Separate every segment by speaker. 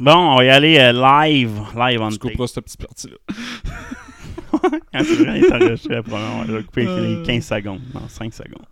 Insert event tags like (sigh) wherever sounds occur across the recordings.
Speaker 1: Bon, on va y aller euh, live. Live on
Speaker 2: Tu couperas cette petite partie-là. (laughs)
Speaker 1: Quand vrai, il est enregistré après, on va couper les 15 secondes. Non, 5 secondes.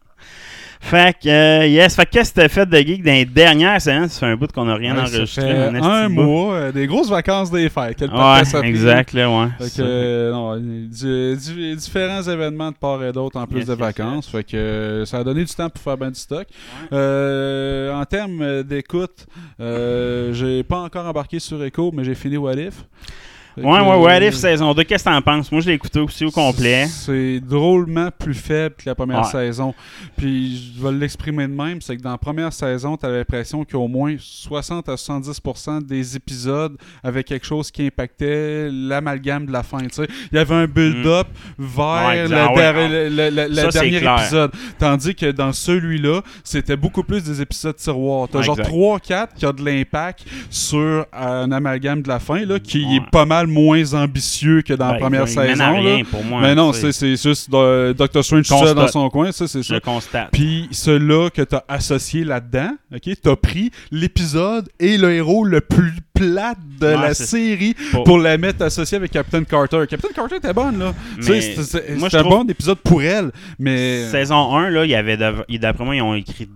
Speaker 1: Fait que, euh, yes, fait que qu'est-ce que t'as fait de geek dans les dernières semaines? Ça fait un bout qu'on n'a rien
Speaker 2: Ouais, ça
Speaker 1: enregistré.
Speaker 2: fait
Speaker 1: esti
Speaker 2: un mois, euh, des grosses vacances des fêtes. Quel
Speaker 1: Ouais,
Speaker 2: ça
Speaker 1: exact, là, ouais.
Speaker 2: Fait
Speaker 1: Ça.
Speaker 2: que, euh, non, du- du- différents événements de part et d'autre en plus
Speaker 1: Yes,
Speaker 2: de
Speaker 1: yes,
Speaker 2: vacances. Fait que euh, ça a donné du temps pour faire ben du stock. Euh, en termes d'écoute, euh, j'ai pas encore embarqué sur Echo, mais j'ai fini What If. Fait
Speaker 1: Ouais, ouais, What
Speaker 2: euh,
Speaker 1: If saison 2, qu'est-ce que t'en penses? Moi, je l'ai écouté aussi au complet.
Speaker 2: C'est drôlement plus faible que la première
Speaker 1: Ouais.
Speaker 2: saison. Puis je vais l'exprimer de même, c'est que dans la première saison, tu as l'impression qu'au moins 60 à 70% des épisodes avaient quelque chose qui impactait l'amalgame de la fin. tu sais. Il y avait un build-up vers
Speaker 1: Mm. Ouais,
Speaker 2: le,
Speaker 1: exact. Ah ouais,
Speaker 2: le- le- le- le
Speaker 1: Ça, c'est
Speaker 2: dernier épisode. Tandis que dans celui-là, c'était beaucoup plus des épisodes tiroirs. Tu as
Speaker 1: Ouais,
Speaker 2: genre
Speaker 1: exact.
Speaker 2: 3-4 qui a de l'impact sur un amalgame de la fin là, qui
Speaker 1: Ouais.
Speaker 2: est pas mal moins ambitieux que dans la
Speaker 1: Ben,
Speaker 2: première
Speaker 1: il
Speaker 2: saison.
Speaker 1: rien
Speaker 2: là.
Speaker 1: pour moi,
Speaker 2: Mais non, c'est juste euh, Doctor Strange tout seul dans son coin, ça c'est
Speaker 1: Je
Speaker 2: ça.
Speaker 1: constate.
Speaker 2: Puis ceux-là que t'as associé là-dedans, ok, t'as pris l'épisode et le héros le plus plate de la série
Speaker 1: Pour-
Speaker 2: pour la mettre associée avec Captain Carter. Captain Carter était bonne là. C'était un
Speaker 1: trouve-
Speaker 2: bon épisode pour elle, mais
Speaker 1: Saison 1, là, il y avait d'après moi, ils ont écrit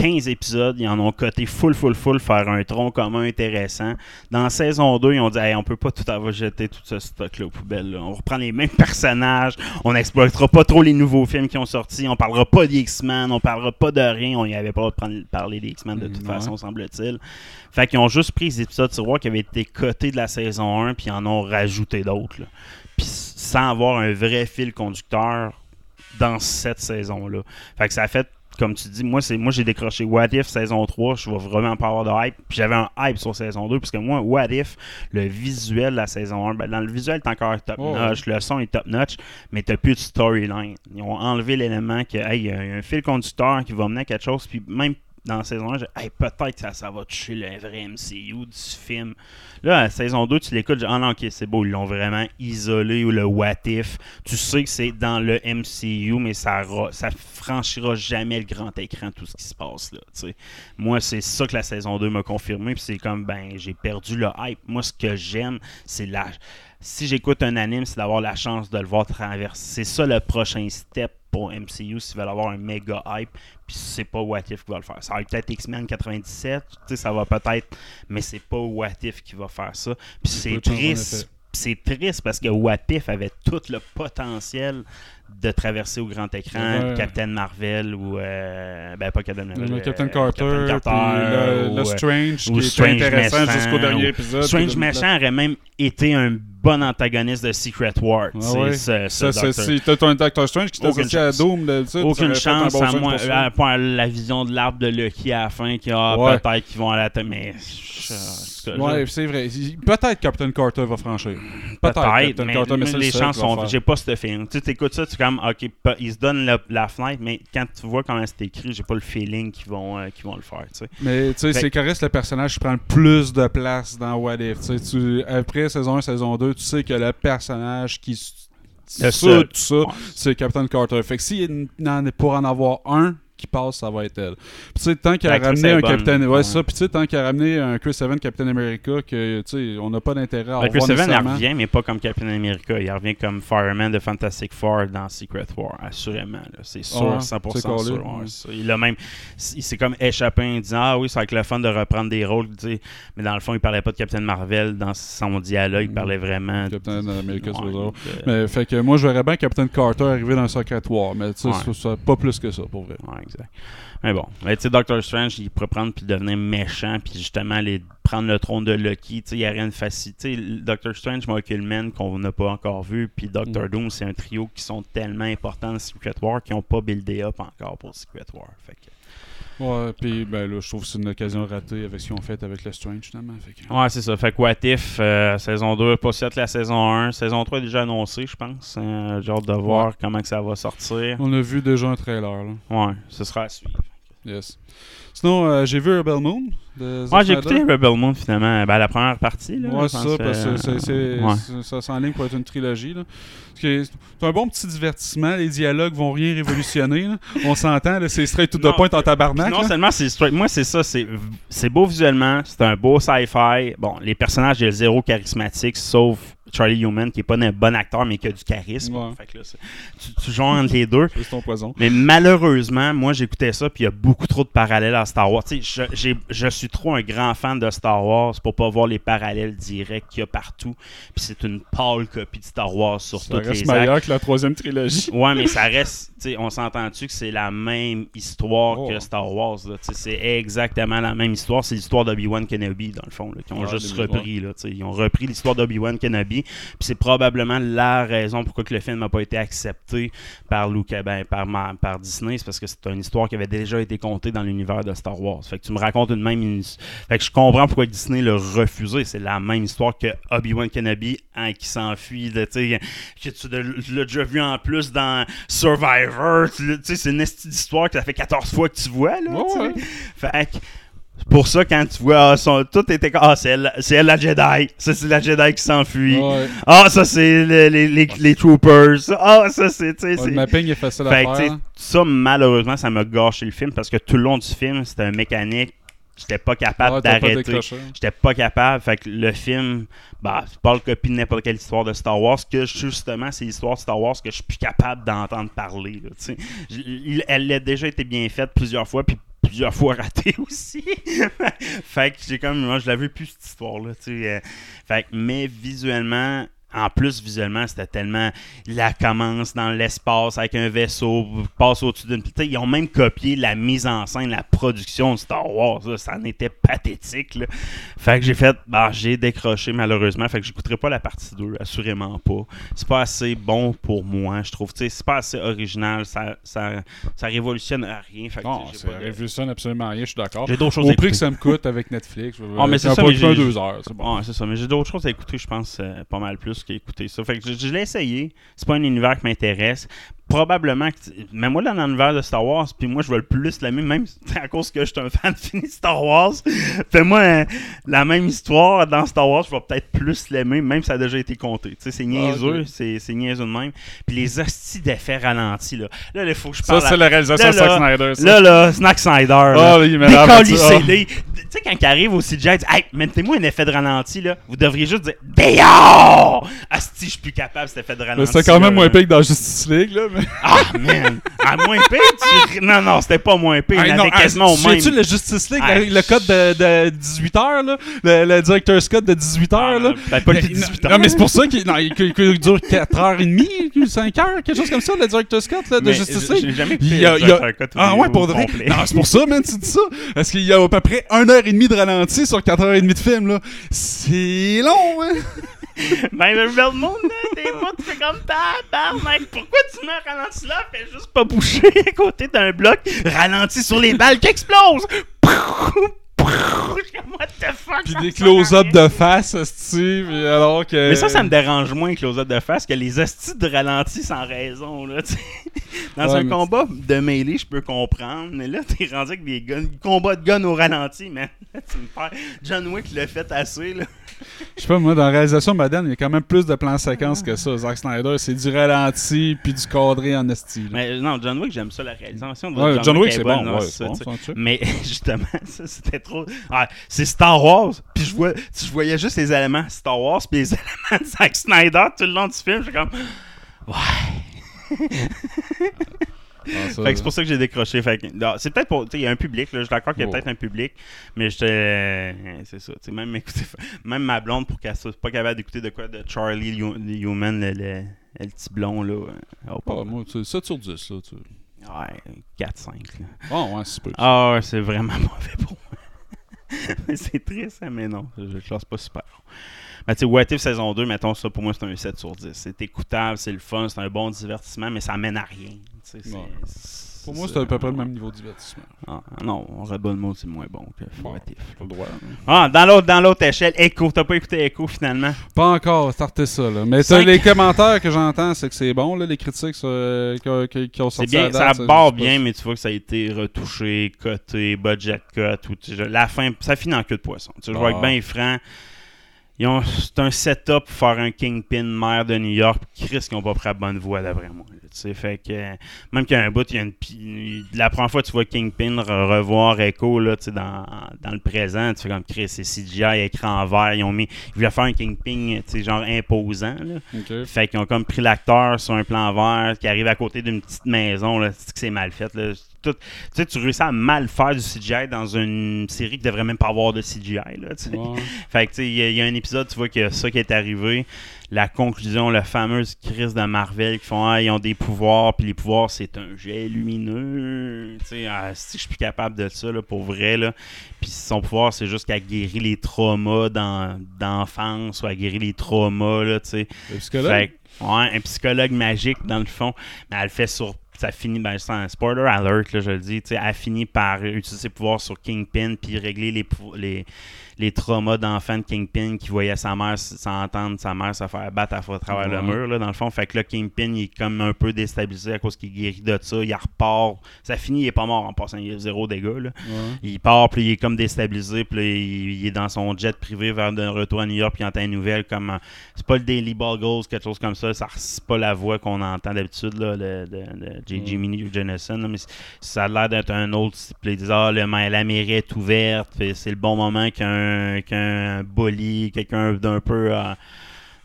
Speaker 1: 15 épisodes, ils en ont coté full, full, full, faire un tronc commun intéressant. Dans saison 2, ils ont dit hey, on peut pas tout avoir jeter tout ce stock-là aux poubelles. là. On reprend les mêmes (laughs) personnages, on n'exploitera pas trop les nouveaux films qui ont sorti, on parlera pas des X-Men, on parlera pas de rien, on y avait pas de parler des X-Men de toute
Speaker 2: ouais.
Speaker 1: façon, semble-t-il. Fait qu'ils ont juste pris les épisodes tiroirs qui avaient été cotés de la saison 1, puis ils en ont rajouté d'autres. Puis sans avoir un vrai fil conducteur dans cette saison-là. Fait que ça a fait, comme tu dis, moi, c'est moi j'ai décroché What If saison 3, je vais vraiment pas avoir de hype. Puis j'avais un hype sur saison 2, parce que moi, What If, le visuel de la saison 1, ben, dans le visuel, t'es encore top
Speaker 2: Oh,
Speaker 1: notch, le son est top notch, mais t'as plus de storyline. Ils ont enlevé l'élément que, hey, il y a un fil conducteur qui va mener à quelque chose, puis même dans la saison 1, j'ai hey, peut-être que ça, ça va toucher le vrai MCU du film. Là, la saison 2, tu l'écoutes, ah non, ok, c'est beau, ils l'ont vraiment isolé ou le what if. Tu sais que c'est dans le MCU, mais ça, ça franchira jamais le grand écran, tout ce qui se passe là. Moi, c'est ça que la saison 2 m'a confirmé, puis c'est comme, ben, j'ai perdu le hype. Moi, ce que j'aime, c'est la. Si j'écoute un anime, c'est d'avoir la chance de le voir traverser. C'est ça le prochain step pour MCU s'ils veulent avoir un méga hype. Puis c'est pas What If qui va le faire. Ça va être peut-être X-Men 97, tu sais, ça va peut-être, mais c'est pas What If qui va faire ça. Puis c'est triste. C'est triste parce que What If avait tout le potentiel de traverser au grand écran
Speaker 2: Ouais.
Speaker 1: Captain Marvel ou euh, ben pas Captain Marvel,
Speaker 2: le
Speaker 1: euh,
Speaker 2: Captain Carter,
Speaker 1: Captain
Speaker 2: puis le,
Speaker 1: ou,
Speaker 2: le
Speaker 1: euh,
Speaker 2: Strange
Speaker 1: ou
Speaker 2: qui
Speaker 1: Strange
Speaker 2: intéressant
Speaker 1: méchant,
Speaker 2: jusqu'au dernier épisode.
Speaker 1: Strange Méchant aurait même été un bon antagoniste de Secret War. tu
Speaker 2: Ah
Speaker 1: sais,
Speaker 2: ouais.
Speaker 1: ce- ce
Speaker 2: Ça, si t'as ton Doctor Strange qui t'associe à. Doom, là, ça
Speaker 1: Aucune chance
Speaker 2: bon
Speaker 1: à moi, à part la vision de l'arbre de Lucky à la fin, qui a
Speaker 2: Ouais.
Speaker 1: peut-être qu'ils vont à la tête, mais je-
Speaker 2: Ouais, c'est vrai. Peut-être Captain Carter va franchir. Peut-être
Speaker 1: Peut-être,
Speaker 2: Captain
Speaker 1: mais,
Speaker 2: Carter, mais
Speaker 1: mais les chances sont. J'ai pas ce film. Tu sais, t'écoutes ça, tu comme, ok, ils se donnent le- la fenêtre, mais quand tu vois comment c'est écrit, j'ai pas le feeling qu'ils vont, euh, vont le faire. Tu sais.
Speaker 2: Mais tu sais, c'est correct, le personnage prend le plus de place dans What If. Tu après saison 1, saison 2, tu sais que le personnage qui
Speaker 1: Le seul.
Speaker 2: tout ça,
Speaker 1: Ouais.
Speaker 2: c'est Captain Carter. Fait que est pour en avoir un qui passe, ça va être elle. Puis tu sais, tant ramené
Speaker 1: est
Speaker 2: un. Captain... Ouais,
Speaker 1: Ouais.
Speaker 2: ça. Puis tu sais, tant a ramené un Chris Evans Captain America, que, tu sais, on n'a pas d'intérêt à
Speaker 1: Ben, Chris Evans, il revient, mais pas comme Captain America. Il revient comme Fireman de Fantastic Four dans Secret War, assurément. C'est sûr,
Speaker 2: Ouais,
Speaker 1: 100%
Speaker 2: c'est collé,
Speaker 1: sûr.
Speaker 2: ouais.
Speaker 1: ça. Il a même, il s'est comme échappé en disant Ah oui, c'est avec le fun de reprendre des rôles. Mais dans le fond, il parlait pas de Captain Marvel dans son dialogue. Il parlait vraiment de-
Speaker 2: Captain America, c'est ça. Mais fait que moi, je verrais bien Captain Carter arriver dans Secret War, mais tu sais, pas plus que ça, pour vrai.
Speaker 1: Ouais, exact. Mais bon, mais tu sais, Doctor Strange, il pourrait prendre puis devenir méchant, puis justement aller prendre le trône de Loki. Tu sais, il y aurait une facilité. Tu sais, Doctor Strange, Michael Mann, qu'on n'a pas encore vu, puis Doctor
Speaker 2: Mm.
Speaker 1: Doom, c'est un trio qui sont tellement importants dans Secret War qui n'ont pas buildé up encore pour Secret War. Fait que-
Speaker 2: Ouais, puis ben là, je trouve que c'est une occasion ratée avec ce qu'ils ont fait avec le Strange, finalement. Fait que...
Speaker 1: Ouais, c'est ça. Fait que What If, euh, saison 2, pas si hâte la saison 1. Saison 3 est déjà annoncée, je pense. Euh, J'ai hâte de voir
Speaker 2: Ouais.
Speaker 1: comment que ça va sortir.
Speaker 2: On a vu déjà un trailer, là.
Speaker 1: Ouais, ce sera à suivre.
Speaker 2: Yes. Sinon, euh, j'ai vu Rebel Moon. De
Speaker 1: Ouais, j'ai écouté Rebel Moon finalement. Ben, la première partie. Là,
Speaker 2: Ouais, c'est ça, parce que c'est, c'est-
Speaker 1: ouais.
Speaker 2: c'est- ça s'enligne pour être une trilogie. Là. C'est un bon petit divertissement. Les dialogues vont rien révolutionner. là. (laughs) On s'entend, là, c'est straight to the
Speaker 1: Non,
Speaker 2: point en tabarnak.
Speaker 1: Non seulement c'est straight, moi c'est ça, c'est c'est beau visuellement, c'est un beau sci-fi. Bon, les personnages ils sont zéro charismatiques, sauf Charlie Human qui est pas un bon acteur mais qui a du charisme.
Speaker 2: Ouais.
Speaker 1: Fait que là, c'est- tu, tu joues entre les deux.
Speaker 2: C'est ton poison.
Speaker 1: Mais malheureusement, moi j'écoutais ça puis il y a beaucoup trop de parallèles à Star Wars. Je, j'ai- je suis trop un grand fan de Star Wars pour pas voir les parallèles directs qu'il y a partout. Puis c'est une pâle copie de Star Wars sur
Speaker 2: Ça
Speaker 1: toutes
Speaker 2: reste
Speaker 1: les actes.
Speaker 2: meilleur que la troisième trilogie. (laughs)
Speaker 1: Ouais, mais ça reste. on s'entend-tu que c'est la même histoire
Speaker 2: Oh.
Speaker 1: que Star Wars? là, C'est exactement la même histoire. C'est l'histoire d'Obi-Wan Kenobi, dans le fond, là, qui ont juste repris. Là, ils ont repris l'histoire d'Obi-Wan Kenobi. Puis c'est probablement la raison pourquoi que le film n'a pas été accepté par, Luke, ben, par, ma- par Disney. C'est parce que c'est une histoire qui avait déjà été contée dans l'univers de Star Wars. Fait que tu me racontes une même. une- Fait que je comprends pourquoi Disney l'a refusé. C'est la même histoire que Obi-Wan Kenobi hein, qui s'enfuit. que tu l'as- déjà vu en plus dans Survivor. C'est une esti d'histoire que ça fait 14 fois que tu vois. Là,
Speaker 2: ouais.
Speaker 1: Fait que, pour ça, quand tu vois, ah, son- tout était comme, ah, c'est elle, c'est elle la Jedi. Ça, c'est la Jedi qui s'enfuit.
Speaker 2: Ouais.
Speaker 1: Ah, ça, c'est le- les, les, les Troopers. Ah, ça, c'est. tu sais,
Speaker 2: Ouais, le mapping est facile à
Speaker 1: fait
Speaker 2: faire.
Speaker 1: sais, ça, malheureusement, ça m'a gâché le film parce que tout le long du film, c'était un mécanique. J'étais pas capable
Speaker 2: Ouais,
Speaker 1: d'arrêter. J'étais pas capable. Fait que le film, bah, c'est pas le copie de n'importe quelle histoire de Star Wars. Que justement, c'est l'histoire de Star Wars que je suis plus capable d'entendre parler. Là, il- elle a déjà été bien faite plusieurs fois, puis plusieurs fois ratée (laughs) aussi. fait que j'ai comme, moi, je l'avais plus cette histoire-là. euh. fait que, mais visuellement. En plus, visuellement, c'était tellement. La commence dans l'espace avec un vaisseau, passe au-dessus d'une. Ils ont même copié la mise en scène, la production de Star Wars. là. Ça en était pathétique. là. Fait que j'ai fait. Bah, j'ai décroché malheureusement. Fait que j'écouterai pas la partie 2, assurément pas. C'est pas assez bon pour moi, je trouve. Tu sais, C'est pas assez original. Ça, ça, ça révolutionne rien. Fait que,
Speaker 2: Non, ça
Speaker 1: de-
Speaker 2: révolutionne absolument rien, je suis d'accord.
Speaker 1: J'ai d'autres choses
Speaker 2: Au
Speaker 1: à
Speaker 2: prix que ça me coûte avec Netflix,
Speaker 1: Ah, mais c'est ça, mais
Speaker 2: deux heures, c'est bon.
Speaker 1: Ça. Mais j'ai d'autres choses à écouter, je pense, euh, pas mal plus ça. Je, je l'ai essayé. C'est pas un univers qui m'intéresse. Probablement que. Mais moi, dans l'univers de Star Wars, puis moi, je veux le plus l'aimer, même (laughs) à cause que je suis un fan fini de Star Wars. Fais-moi euh, la même histoire dans Star Wars, je vais peut-être plus l'aimer, même si ça a déjà été compté. Tu sais, c'est niaiseux,
Speaker 2: ok.
Speaker 1: c'est, c'est niaiseux de même. Puis les hosties d'effets ralentis, là. Là, il faut que je
Speaker 2: Ça,
Speaker 1: parle.
Speaker 2: c'est
Speaker 1: à-
Speaker 2: la réalisation de
Speaker 1: là,
Speaker 2: Snyder. ça.
Speaker 1: Là, là, Snack Snyder.
Speaker 2: Ah, oui, il.
Speaker 1: Décalissez-les. Tu sais, quand il arrive au CGI, il dit Hey, mettez-moi un effet de ralenti, là. Vous devriez juste dire Dehors Asti, je suis plus capable, cet effet de ralenti.
Speaker 2: Mais C'était quand même moins pire que dans Justice League, là. Mais...
Speaker 1: Ah, man À moins pire, tu. Non, non, c'était pas moins pire. Il
Speaker 2: Hey,
Speaker 1: en
Speaker 2: non,
Speaker 1: avait quasiment au
Speaker 2: tu
Speaker 1: même.
Speaker 2: sais-tu le Justice League,
Speaker 1: Hey,
Speaker 2: le, code de, de 18 heures, là? Le, le Director's Cut de 18
Speaker 1: Ah,
Speaker 2: heures, là?
Speaker 1: peut-être pas le
Speaker 2: Mais-
Speaker 1: 18
Speaker 2: non,
Speaker 1: heures.
Speaker 2: mais c'est pour ça qu'il non, il- qu'il- qu'il dure 4h30, 5 heures, quelque chose comme ça, le Director's Cut là, de
Speaker 1: Mais
Speaker 2: Justice League.
Speaker 1: j'ai jamais écouté
Speaker 2: Il a-
Speaker 1: le
Speaker 2: il a- Ah ouais, pour de vrai?
Speaker 1: complet.
Speaker 2: Non, c'est pour ça, man, tu dis ça. Parce qu'il y a à peu près 1h30 de ralenti sur 4h30 de film, là. C'est long, hein? (laughs)
Speaker 1: Ben, le là, des fois, tu fais comme tabarnak. Pourquoi tu mets un ralenti là? Fais juste pas boucher à côté d'un bloc. Ralenti sur les balles qui explosent. (laughs) What the fuck?
Speaker 2: Puis des close-up de face, Steve, alors que...
Speaker 1: Mais ça, ça me dérange moins close-up de face que les hosties de ralenti sans raison. Là, tu sais. (laughs) Dans
Speaker 2: Ouais,
Speaker 1: un
Speaker 2: mais
Speaker 1: combat de mêlée, je peux comprendre. Mais là, t'es rendu avec des guns, combats de guns au ralenti, man. (laughs) Là, tu me perds. John Wick l'a fait assez. Là.
Speaker 2: Je sais pas, moi, dans la réalisation moderne, il y a quand même plus de plans séquences que ça. Zack Snyder, c'est du ralenti puis du cadré en esti.
Speaker 1: Mais non, John Wick, j'aime ça, la réalisation. de
Speaker 2: Ouais, John Wick,
Speaker 1: est
Speaker 2: c'est bon, ouais, bon,
Speaker 1: ça,
Speaker 2: truc.
Speaker 1: Mais (laughs) justement, ça, c'était trop. Ah, c'est Star Wars, puis je, vois, je voyais juste les éléments Star Wars, puis les éléments de Zack Snyder tout le long du film. J'étais comme.
Speaker 2: Ah, ça,
Speaker 1: Fait que c'est pour ça que j'ai décroché. Fait que, non, c'est peut-être pour. Il y a un public, là, je suis d'accord qu'il y a
Speaker 2: Oh.
Speaker 1: peut-être un public, mais j'étais. c'est ça. Même, écoutez, (laughs) même ma blonde, pour qu'elle soit pas capable d'écouter de quoi de Charlie Hu- Human, le, le, le petit blond, là. oh,
Speaker 2: Ah, moi, tu- 7 sur 10, là. Tu...
Speaker 1: Ouais, 4-5. là.
Speaker 2: Ah, ouais, c'est peu.
Speaker 1: Ah, c'est vraiment (laughs) mauvais pour moi. (laughs) C'est triste, hein, mais non, je le classe pas super. Mais tu sais, What If saison 2, mettons ça, pour moi, c'est un 7 sur 10. C'est écoutable, c'est le fun, c'est un bon divertissement, mais ça mène à rien.
Speaker 2: Ouais. Pour moi, c'est à peu près le même niveau de divertissement.
Speaker 1: Ah, non, Red Bull Mode, c'est moins bon que
Speaker 2: Bon,
Speaker 1: What If.
Speaker 2: pas le droit. hein.
Speaker 1: Ah, dans l'autre, dans l'autre échelle, Echo. T'as pas écouté Echo finalement?
Speaker 2: Pas encore, startez ça, là. Mais
Speaker 1: Cinq.
Speaker 2: les commentaires que j'entends, c'est que c'est bon, là, les critiques euh, qui, ont sorti
Speaker 1: bien,
Speaker 2: date,
Speaker 1: ça barre bien, mais tu vois que ça a été retouché, coté, budget cut. Ou, la fin, ça finit en queue de poisson. Tu vois
Speaker 2: Ah.
Speaker 1: être bien franc. C'est un setup pour faire un Kingpin maire de New York. Chris, qui n'ont pas pris la bonne voie, d'après moi. Fait que, même qu'il y a un bout, il y a une, pi- la première fois que tu vois Kingpin re- revoir Echo là, tu sais, dans, dans le présent, tu fais comme Chris, c'est CGI, écran vert. Ils, ont mis, ils voulaient faire un Kingpin genre imposant. Là. Fait qu'ils ont comme pris l'acteur sur un plan vert qui arrive à côté d'une petite maison. Là. C'est que c'est mal fait. Là. Tout- tu sais, tu réussis à mal faire du CGI dans une série qui devrait même pas avoir de CGI. Là.
Speaker 2: Ouais. (laughs)
Speaker 1: Fait que tu sais, il y, y a un épisode, tu vois que ça qui est arrivé. La conclusion, la fameuse crise de Marvel qui font Ah, ils ont des pouvoirs, puis les pouvoirs, c'est un jet lumineux. Tu ah, si je suis plus capable de ça, là, pour vrai. Là. Puis son pouvoir, c'est juste qu'elle guérit les traumas dans- d'enfance ou elle guérit les traumas, là, tu sais. Ouais, un psychologue magique dans le fond. Mais elle le fait sur. Ça finit, ben, c'est un spoiler alert, là, je le dis. tu sais, Elle finit par utiliser ses pouvoirs sur Kingpin puis régler les, les, les traumas d'enfant de Kingpin qui voyait sa mère s- sans entendre sa mère se faire battre à travers le mur, là, dans le fond. Fait que là, Kingpin, il est comme un peu déstabilisé à cause qu'il guérit de ça. Il repart. Ça finit, il est pas mort en passant. Il a zéro dégâts, là.
Speaker 2: Ouais.
Speaker 1: Il part, puis il est comme déstabilisé, puis là, il, il est dans son jet privé vers de retour à New York, puis il entend une nouvelle comme. euh, c'est pas le Daily Buggles, quelque chose comme ça, ça c'est pas la voix qu'on entend d'habitude, là, de, de, de J.J. Mini là, mais ça a l'air d'être un autre. Puis il dit Ah, le, la mairie est ouverte, c'est le bon moment qu'un qu'un bully, quelqu'un d'un peu. euh,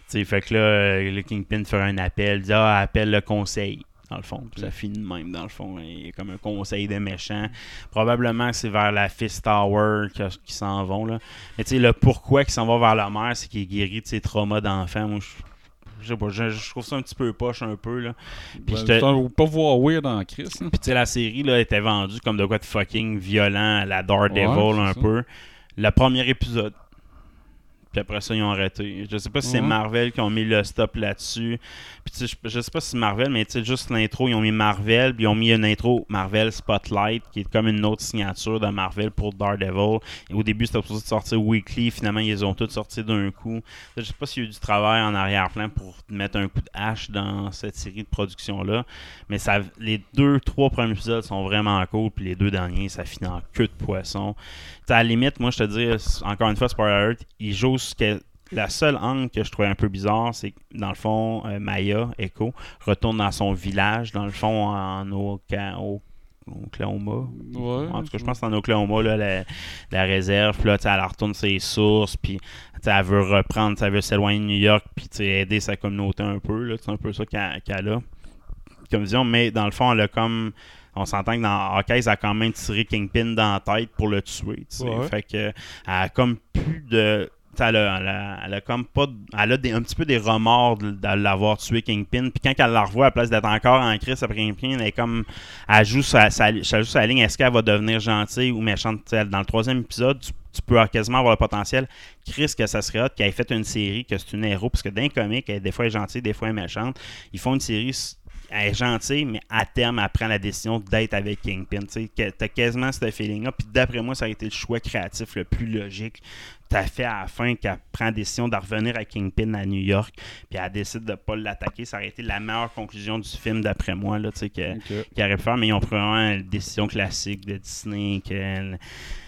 Speaker 1: tu sais, fait que là, le Kingpin fait un appel, dit Ah, appelle le conseil. Dans le fond, Puis ça finit de même dans le fond. Il y a comme un conseil de méchants. Probablement que c'est vers la Fist Tower qu'ils s'en vont. Là. Mais tu sais, le pourquoi qu'ils s'en vont vers la mer, c'est qu'il est guéri de ses traumas d'enfant. Moi, je, je sais pas, je, je trouve ça un petit peu poche un peu. Là. Puis
Speaker 2: Ben, un- pas voir weird en Chris. hein.
Speaker 1: puis tu sais, la série là, était vendue comme de quoi de fucking violent à la Daredevil
Speaker 2: Ouais,
Speaker 1: un
Speaker 2: ça.
Speaker 1: peu. Le premier épisode. Puis après ça, ils ont arrêté. Je sais pas si c'est
Speaker 2: Ouais.
Speaker 1: Marvel qui ont mis le stop là-dessus. Puis tu sais, je, je sais pas si c'est Marvel, mais tu sais, juste l'intro, ils ont mis Marvel, puis ils ont mis une intro Marvel Spotlight, qui est comme une autre signature de Marvel pour Daredevil. Et au début, c'était supposé de sortir weekly. Finalement, ils les ont toutes sortis d'un coup. Je sais pas s'il y a eu du travail en arrière-plan pour mettre un coup de hache dans cette série de production-là. Mais ça, les deux, trois premiers épisodes sont vraiment cool, puis les deux derniers, ça finit en queue de poisson. À la limite, moi, je te dis, encore une fois, spoiler alert, il joue ce que. La seule angle que je trouvais un peu bizarre, c'est que dans le fond, euh, Maya, Echo, retourne dans son village, dans le fond, en au- Oklahoma.
Speaker 2: Ouais.
Speaker 1: En tout cas, je pense que c'est en Oklahoma, là, la, la réserve. Puis là, elle retourne ses sources. Puis elle veut reprendre, elle veut s'éloigner de New York. Puis aider sa communauté un peu. là. C'est un peu ça qu'elle qu'elle a. Comme disons, mais dans le fond, elle a comme. On s'entend que dans Hawkeye, elle a quand même tiré Kingpin dans la tête pour le tuer.
Speaker 2: Ouais.
Speaker 1: Fait que elle a comme plus de. Elle a, elle, a, elle a comme pas. Elle a des- un petit peu des remords de, de l'avoir tué Kingpin. Puis quand elle la revoit, à la place d'être encore en crise après Kingpin, elle est comme. Elle joue sa, sa, elle joue sa ligne. Est-ce qu'elle va devenir gentille ou méchante? Dans le troisième épisode, tu, tu peux quasiment avoir le potentiel. Chris, que ça serait hot qu'elle ait fait une série, que c'est une héros. Parce que comics, elle, des fois elle est gentille, des fois elle est méchante. Ils font une série elle est gentille, mais à terme, elle prend la décision d'être avec Kingpin. Tu t'as quasiment ce feeling-là. Puis d'après moi, ça a été le choix créatif le plus logique. T'as fait à la fin qu'elle prend la décision de revenir à Kingpin à New York, puis elle décide de pas l'attaquer. Ça aurait été la meilleure conclusion du film, d'après moi, là, que- qu'il aurait pu faire. Mais ils ont pris une décision classique de Disney, qu'elle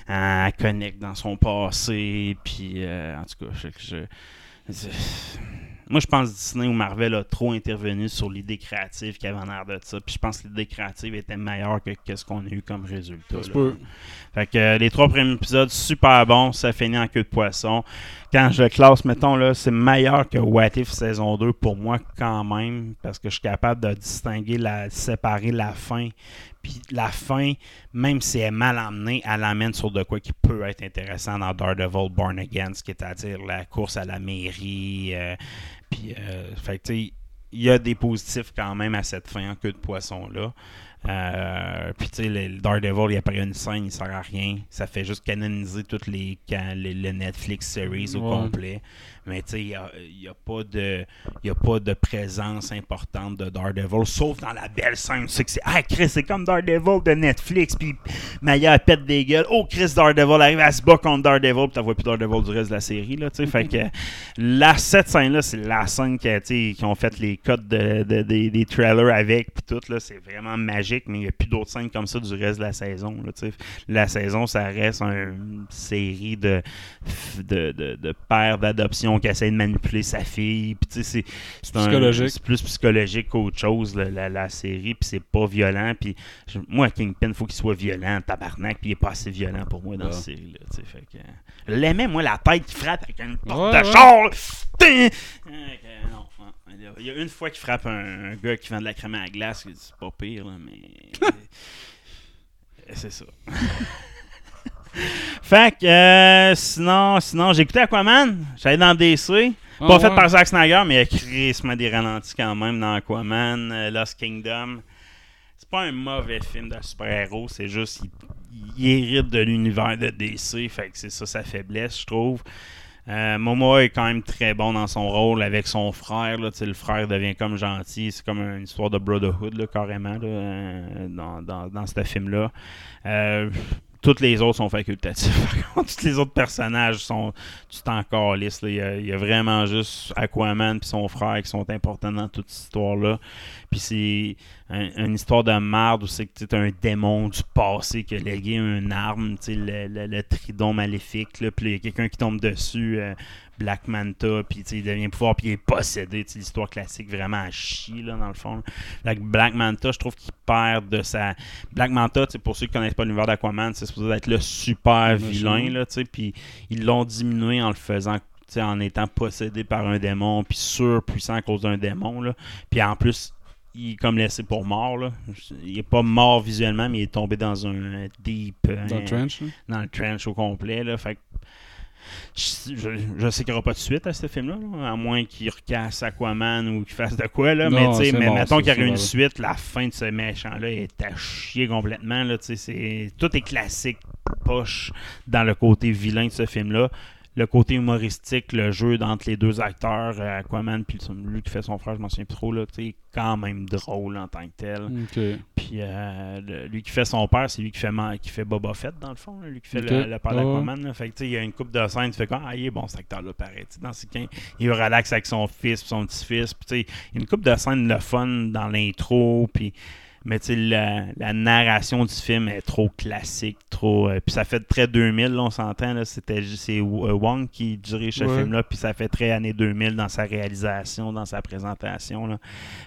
Speaker 1: elle connecte dans son passé, puis euh, en tout cas, je- je- je- moi, je pense que Disney ou Marvel a trop intervenu sur l'idée créative qu'il y avait en arrière de ça. Puis je pense que l'idée créative était meilleure que, que ce qu'on a eu comme résultat. Fait que euh, les trois premiers épisodes, super bons. Ça finit en queue de poisson. Quand je classe, mettons, là, c'est meilleur que What If saison 2 pour moi quand même. Parce que je suis capable de distinguer, la, séparer la fin. Puis la fin, même si elle est mal emmenée, elle l'amène sur de quoi qui peut être intéressant dans Daredevil Born Again, ce qui est à dire la course à la mairie. euh, puis, euh, fait il y a des positifs quand même à cette fin en queue de poisson-là. Euh, puis tu sais, le, Daredevil, il apparaît une scène, il sert à rien. Ça fait juste canoniser toutes les, les, les Netflix series au
Speaker 2: Ouais.
Speaker 1: complet. Mais tu sais, il n'y a, y a pas de y a pas de présence importante de Daredevil, sauf dans la belle scène. Sais que c'est Ah Chris, c'est comme Daredevil de Netflix, puis Maya pète des gueules. Oh Chris, Daredevil arrive à se battre contre Daredevil, puis t'as vois plus Daredevil du reste de la série. Là, fait que (laughs) la, cette scène-là, c'est la scène qui, qui ont fait les codes de, de- des- des trailers avec, puis tout. là, C'est vraiment magique, mais il n'y a plus d'autres scènes comme ça du reste de la saison. Là, la saison, ça reste une série de, de, de, de pères d'adoption qui essaient de manipuler sa fille. Puis, tu sais, c'est, c'est plus psychologique qu'autre chose, la, la, la série. Puis c'est pas violent. Puis moi, Kingpin, faut qu'il soit violent, tabarnak. Puis il est pas assez violent pour moi dans
Speaker 2: Ah.
Speaker 1: cette série-là. Fait que, je l'aimais, moi, la tête qui frappe avec une porte
Speaker 2: Ouais,
Speaker 1: de
Speaker 2: ouais.
Speaker 1: char. Non, non. Il y a une fois qu'il frappe un, un gars qui vend de la crème à la glace, c'est pas pire, là, mais. (laughs) c'est ça. (laughs) fait que, euh, sinon, sinon j'ai écouté Aquaman. J'allais dans DC.
Speaker 2: Ah,
Speaker 1: pas fait
Speaker 2: ouais.
Speaker 1: par Zack Snyder, mais il y a des ralentis quand même dans Aquaman, euh, Lost Kingdom. C'est pas un mauvais film de super-héros, c'est juste il, il hérite de l'univers de DC, fait que c'est ça sa faiblesse, je trouve. Euh, Momoa est quand même très bon dans son rôle avec son frère. Là, le frère devient comme gentil. C'est comme une histoire de brotherhood, là, carrément, là, euh, dans, dans, dans ce film-là. Euh, toutes les autres sont facultatifs. (laughs) Par contre, tous les autres personnages sont tu t'en calisses. Il y, a, il y a vraiment juste Aquaman et son frère qui sont importants dans toute cette histoire-là. Puis c'est un- une histoire de merde où c'est que un démon du passé qui a légué une arme, le, le- le tridon maléfique. Puis il y a quelqu'un qui tombe dessus, euh, Black Manta, puis il devient pouvoir, puis il est possédé. L'histoire classique vraiment à chier, là, dans le fond. Black Manta, je trouve qu'il perd de sa. Black Manta, pour ceux qui connaissent pas l'univers d'Aquaman, c'est supposé être le super vilain, là, tu sais, puis ils l'ont diminué en le faisant. En étant possédé par un démon, puis surpuissant à cause d'un démon. Puis en plus, il est comme laissé pour mort. Là. Il est pas mort visuellement, mais il est tombé dans un deep.
Speaker 2: Dans
Speaker 1: euh,
Speaker 2: le trench, là.
Speaker 1: dans le trench au complet. Là, fait que je, je sais qu'il n'y aura pas de suite à ce film-là, là, à moins qu'il recasse Aquaman ou qu'il fasse de quoi. Là,
Speaker 2: Non,
Speaker 1: mais mais mettons qu'il y aurait une suite, la fin de ce méchant-là est à chier complètement. Là, c'est, tout est classique, poche dans le côté vilain de ce film-là. Le côté humoristique, le jeu entre les deux acteurs, euh, Aquaman puis lui qui fait son frère, je m'en souviens plus trop, là, sais, quand même drôle en tant que tel. Puis euh, lui qui fait son père, c'est lui qui fait, qui fait Boba Fett dans le fond, là, lui qui fait le, le père d'Aquaman. là. Fait que il y a une coupe de scène, tu fais quoi Ah, il est bon cet acteur-là, pareil. Dans ce cas, il relaxe avec son fils, puis son petit-fils. Puis il y a une coupe de scène le fun dans l'intro, puis. Mais tu sais, la, la narration du film est trop classique, trop. euh, puis ça fait très 2000, là, on s'entend. C'était c'est euh, Wong qui dirige ce
Speaker 2: Ouais.
Speaker 1: film-là, puis ça fait très années 2000 dans sa réalisation, dans sa présentation. Là.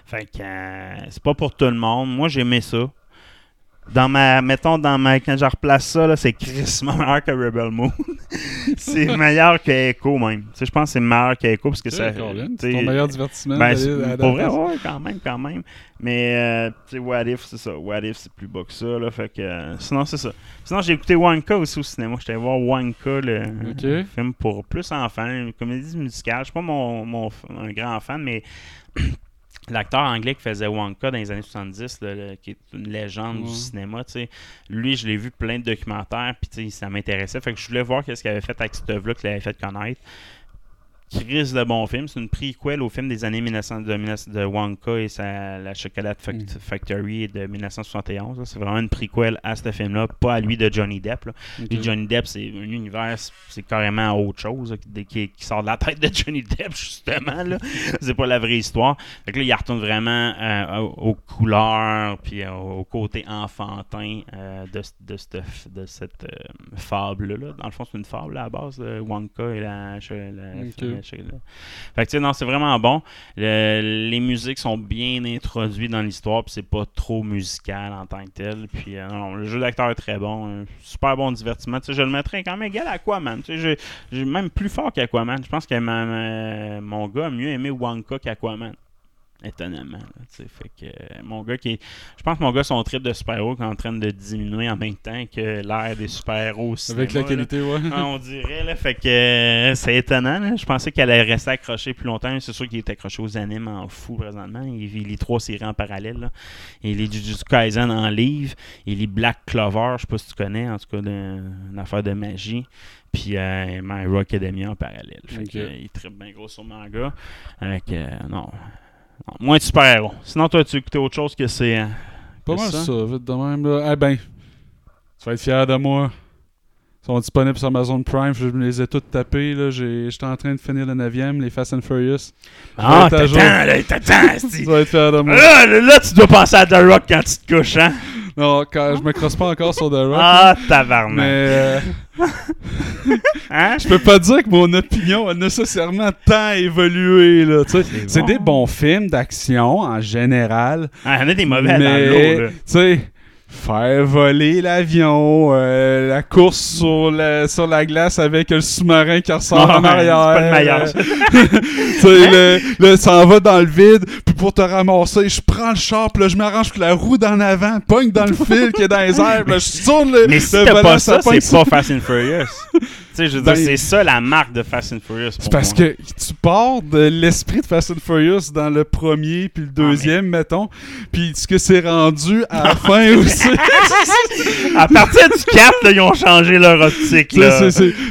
Speaker 1: Fait que euh, c'est pas pour tout le monde. Moi, j'aimais ça. Dans ma, mettons, dans ma, quand je replace ça, là, c'est crissement (laughs) meilleur que Rebel Moon. (laughs) c'est meilleur que Echo, même. Tu sais, je pense que c'est meilleur que Echo parce que ça.
Speaker 2: C'est ton meilleur divertissement.
Speaker 1: ben,
Speaker 2: à
Speaker 1: pour vrai, ouais, quand même, quand même. Mais, euh, tu sais, What If, c'est ça. What If, c'est plus bas que ça, là. Fait que, euh, sinon, c'est ça. Sinon, j'ai écouté Wonka aussi au cinéma. J'étais voir Wonka, le film pour plus enfants, une comédie musicale. Je suis pas mon, mon, un grand fan, mais (clears throat) l'acteur anglais qui faisait Wonka dans les années 70, là, le- qui est une légende
Speaker 2: Ouais.
Speaker 1: du cinéma, tu sais, lui, je l'ai vu plein de documentaires, puis ça m'intéressait. Fait que je voulais voir qu'est-ce qu'il avait fait avec cette œuvre-là qu'il avait fait connaître. Crise de bon film. C'est une prequel au film des années 1900 de, 19 de Wonka et sa, la Chocolate Fac- Factory de 1971. là. C'est vraiment une prequel à ce film-là, pas à lui de Johnny Depp. là. Lui, Johnny Depp, c'est un univers, c'est carrément autre chose là, qui, qui- qui sort de la tête de Johnny Depp, (laughs) justement. c'est pas la vraie histoire. Fait que là, il retourne vraiment euh, aux, couleurs, puis euh, au côté enfantin euh, de, de, cette- de cette fable-là. Dans le fond, c'est une fable là, à la base de Wonka et la. la- Fait tu sais, non, c'est vraiment bon. Le- les musiques sont bien introduites dans l'histoire, puis c'est pas trop musical en tant que tel. Puis, euh, non, le jeu d'acteur est très bon. un super bon divertissement. Je le mettrais quand même égal à Aquaman. J'ai- même plus fort qu'Aquaman. Je pense que mon gars a mieux aimé Wonka qu'Aquaman. Étonnamment. là, fait que euh, mon gars qui est- Je pense que mon gars, son trip de super-héros est en train de diminuer en même temps que l'ère des super-héros
Speaker 2: Avec la
Speaker 1: là.
Speaker 2: qualité, ouais.
Speaker 1: Ah, on dirait, là. Fait que euh, c'est étonnant, là. Je pensais qu'elle allait rester accrochée plus longtemps. C'est sûr qu'il est accroché aux animes en fou présentement. Il, il lit trois séries en parallèle, là. Il lit Jujutsu Kaisen en livre. Il lit Black Clover, je sais pas si tu connais, en tout cas, une affaire de magie. Puis euh, My Academia en parallèle. Fait que, euh, il tripe bien gros sur manga. Avec, euh, non. Non, Moins de super-héros. Sinon, toi, tu écouté autre chose que c'est. euh,
Speaker 2: Pas mal
Speaker 1: ça?
Speaker 2: ça, vite de même. Là. Eh ben, tu vas être fier de moi. Ils sont disponibles sur Amazon Prime. Je me les ai toutes. J'ai- J'étais en train de finir le 9e, les Fast and Furious.
Speaker 1: Ah, t'attends, là, t'attends. (laughs)
Speaker 2: Tu vas être fier de moi.
Speaker 1: Là, tu dois penser à The Rock quand tu te couches, hein?
Speaker 2: Non, quand, je me crosse pas encore sur The Rock.
Speaker 1: Ah,
Speaker 2: Mais
Speaker 1: tabarnak.
Speaker 2: euh, (laughs)
Speaker 1: Hein?
Speaker 2: je peux pas dire que mon opinion a nécessairement tant évolué. Là, c'est
Speaker 1: bon.
Speaker 2: des bons films d'action en général.
Speaker 1: Ah, il y en a des mauvais
Speaker 2: mais,
Speaker 1: dans l'eau, là.
Speaker 2: tu sais, faire voler l'avion, euh, la course sur la, sur la glace avec le sous-marin qui ressort en arrière.
Speaker 1: c'est pas le meilleur, (laughs)
Speaker 2: sais, le, le- ça en va dans le vide, puis pour te ramasser, je prends le char, puis là, je m'arrange pour la roue d'en avant, pogne dans le fil qui est dans les airs, puis là, je tourne le
Speaker 1: Mais si t'as pas ça, c'est pas Fast and Furious. (laughs) tu sais, je veux dire,
Speaker 2: Ben-
Speaker 1: c'est ça la marque de Fast and Furious.
Speaker 2: C'est parce que tu pars de l'esprit de Fast and Furious dans le premier puis le deuxième, mettons, puis ce que c'est rendu à la (laughs) fin aussi.
Speaker 1: À partir du 4, là, ils ont changé leur optique. Là,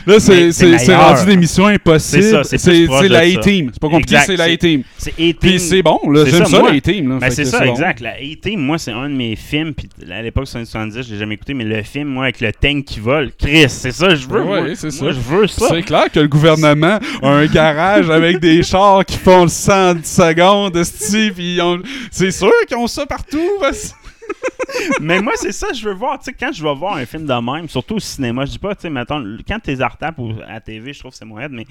Speaker 2: Là, c'est rendu des missions impossibles.
Speaker 1: C'est ça, c'est
Speaker 2: la. A-Team. C'est pas compliqué, c'est la A-Team.
Speaker 1: C'est A-Team.
Speaker 2: Puis c'est bon, là.
Speaker 1: C'est
Speaker 2: J'aime
Speaker 1: ça,
Speaker 2: la A-Team.
Speaker 1: Ben, c'est ça, exact. La A-Team, moi, c'est un de mes films. Puis à l'époque, c'est 70, je l'ai jamais écouté, mais le film, moi, avec le tank qui vole, Chris, c'est ça, je veux.
Speaker 2: Ouais,
Speaker 1: moi,
Speaker 2: c'est
Speaker 1: moi,
Speaker 2: ça.
Speaker 1: je veux ça.
Speaker 2: C'est clair que le gouvernement a un garage avec des chars qui font le 110 secondes, puis ils ont- c'est sûr qu'ils ont ça partout. parce- (laughs)
Speaker 1: mais moi, c'est ça, je veux voir. Tu sais, quand je vais voir un film de même, surtout au cinéma, je dis pas, tu sais, mettons, quand t'es ou à la TV, je trouve que c'est aide, mais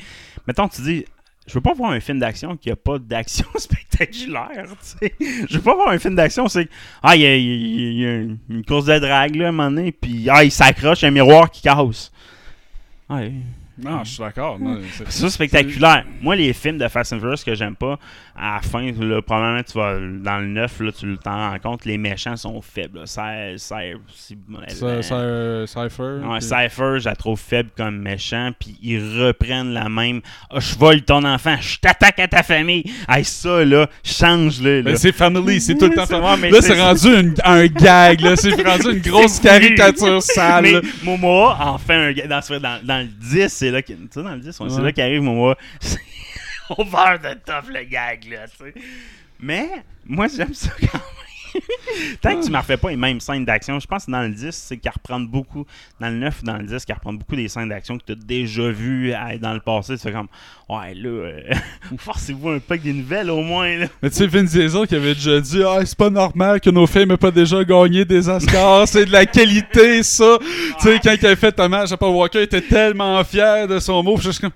Speaker 1: mettons, tu dis. Je veux pas voir un film d'action qui a pas d'action (laughs) spectaculaire, tu sais. Je veux pas voir un film d'action, c'est ah, il y a, il y a- il y a une, une course de drague, là, à un moment donné, puis, ah, il s'accroche, un miroir qui casse. Ouais.
Speaker 2: Non, je suis d'accord. non, c'est-
Speaker 1: ça spectaculaire. Moi, les films de Fast and Furious que j'aime pas, à la fin, là, probablement, tu vas dans le 9, là, tu t'en rends compte, les méchants sont faibles.
Speaker 2: euh, Cypher.
Speaker 1: Ouais, Cypher, je la trouve faible comme méchant, puis ils reprennent la même. Ah, je vole ton enfant, je t'attaque à ta famille. Hey, ça, là, change-le.
Speaker 2: Ben,
Speaker 1: là.
Speaker 2: c'est family, c'est tout le temps
Speaker 1: C'est- (laughs)
Speaker 2: family.
Speaker 1: ouais, mais
Speaker 2: Là,
Speaker 1: c'est-
Speaker 2: c'est rendu une- un gag, là. C'est (laughs) rendu une grosse caricature sale.
Speaker 1: Mais. Momoa en fait un gars. Dans, dans, dans le 10, c'est là qu'il tu sais, dans le 10, ouais, c'est là qu'arrive Momoa. (laughs) C'est over the top le gag, là, tu sais. Mais, moi, j'aime ça quand même. (laughs) Tant que tu ne me refais pas les mêmes scènes d'action, je pense que dans le 10, c'est qu'à reprendre beaucoup, dans le 9 ou dans le 10, qu'à reprendre beaucoup des scènes d'action que tu as déjà vues euh, dans le passé. Tu fais comme, ouais, là, euh, (laughs) forcez-vous un peu avec des nouvelles au moins, là.
Speaker 2: Mais tu sais, Vin Diesel qui avait déjà dit Ah, c'est pas normal que nos films aient pas déjà gagné des Oscars, c'est de la qualité, ça. Tu sais, quand il avait fait hommage à Paul Walker, il était tellement fier de son mot. puis je suis comme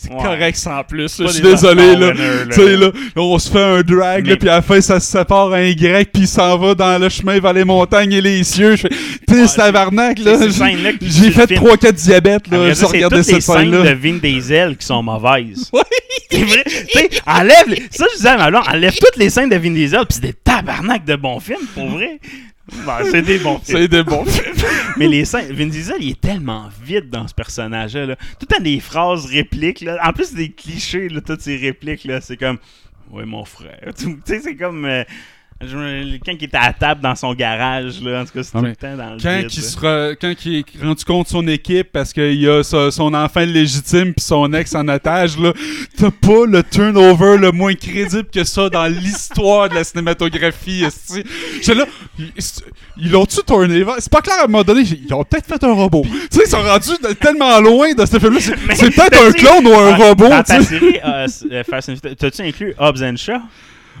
Speaker 2: C'est
Speaker 1: Ouais.
Speaker 2: correct sans plus. là, Je suis désolé, là.
Speaker 1: winners, là.
Speaker 2: Tu sais, là, on se fait un drag,
Speaker 1: Mais-
Speaker 2: là, puis à la fin, ça se sépare un Y, puis il s'en va dans le chemin vers les montagnes et les cieux. Je fais Pisse
Speaker 1: c'est-
Speaker 2: tabarnak,
Speaker 1: c'est
Speaker 2: là. J'ai fait
Speaker 1: le film.
Speaker 2: 3-4 diabètes, là.
Speaker 1: c'est toutes les
Speaker 2: cette
Speaker 1: scènes
Speaker 2: scène-là.
Speaker 1: de Vin Diesel qui sont mauvaises. (laughs)
Speaker 2: Oui.
Speaker 1: C'est vrai. Tu sais, enlève. les- Ça, je disais à ma blonde, enlève toutes les scènes de Vin Diesel, puis c'est des tabarnak de bons films, pour vrai. Ben, c'est des bons films.
Speaker 2: C'est des bons (laughs) films.
Speaker 1: Mais les scènes, Vin Diesel, il est tellement vite dans ce personnage-là. là. Tout temps des phrases, répliques. Là. En plus, des clichés, là, toutes ces répliques. là C'est comme, ouais, mon frère. Tu sais, c'est comme. euh, Je Quand il était à table dans son garage, là, en tout cas, c'est tout le temps dans le
Speaker 2: Quand
Speaker 1: vide,
Speaker 2: sera, quand il est rendu compte de son équipe parce qu'il a son enfant légitime puis son ex en otage, là, t'as pas le turnover le moins crédible que ça dans l'histoire de la cinématographie. J'étais là, ils- l'ont-tu tourné? C'est pas clair à un moment donné, ils ont peut-être fait un robot. Tu sais, ils sont rendus tellement loin de ce film-là. C'est (laughs) peut-être un clone ou un
Speaker 1: Ah,
Speaker 2: robot,
Speaker 1: Dans
Speaker 2: tu
Speaker 1: ta série euh, euh, Fast and Furious, t'as-tu inclus Hobbs and Shaw?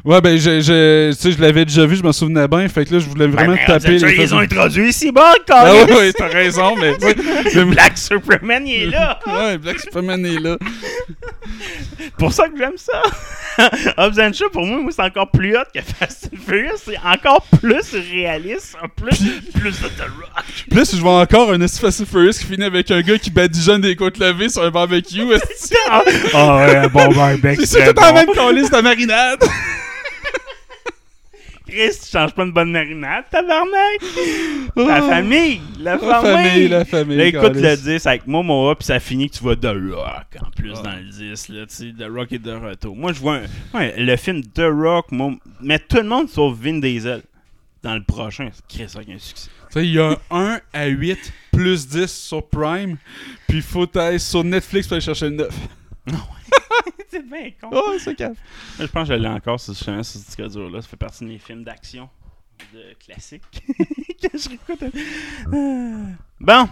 Speaker 2: Ouais, ben, je, je, tu sais, je l'avais déjà vu, je m'en souvenais bien. Fait que là, je voulais vraiment
Speaker 1: Ben, Hobbs
Speaker 2: taper. les
Speaker 1: ils ont introduit ici, bon,
Speaker 2: Ah ouais, t'as raison, mais.
Speaker 1: Black Superman, il est là.
Speaker 2: Ouais, Black Superman est là.
Speaker 1: pour ça que j'aime ça. (laughs) Hobbs and Shaw, pour moi, moi c'est encore plus hot que Fast and Furious. C'est encore plus réaliste, en plus, plus de The Rock.
Speaker 2: Si je vois encore un Fast and Furious qui finit avec un gars qui badigeonne des côtes levées sur un barbecue. (laughs)
Speaker 1: Ah ouais, un bon barbecue.
Speaker 2: C'est tout en même calice de marinade. (laughs)
Speaker 1: Chris, tu changes pas une bonne marinade, tabarnak? La famille, la,
Speaker 2: La famille, la famille.
Speaker 1: Là, écoute le
Speaker 2: calice.
Speaker 1: 10 avec Momoa, puis ça finit que tu vois The Rock en plus dans le 10. Là, tu sais, The Rock est de retour. Moi, je vois un- ouais, le film The Rock, moi, mais tout le monde sauf Vin Diesel dans le prochain. Chris, ça a un succès.
Speaker 2: Tu sais, il y a un 1 à 8 plus 10 sur Prime, puis il faut aller sur Netflix pour aller chercher le 9. (laughs)
Speaker 1: c'est bien con.
Speaker 2: Oh, c'est.
Speaker 1: Je pense que je l'ai encore sur ce chemin, ce disque dur-là. Ça fait partie de mes films d'action de classique (laughs) que je réécoute. Ah. Bon,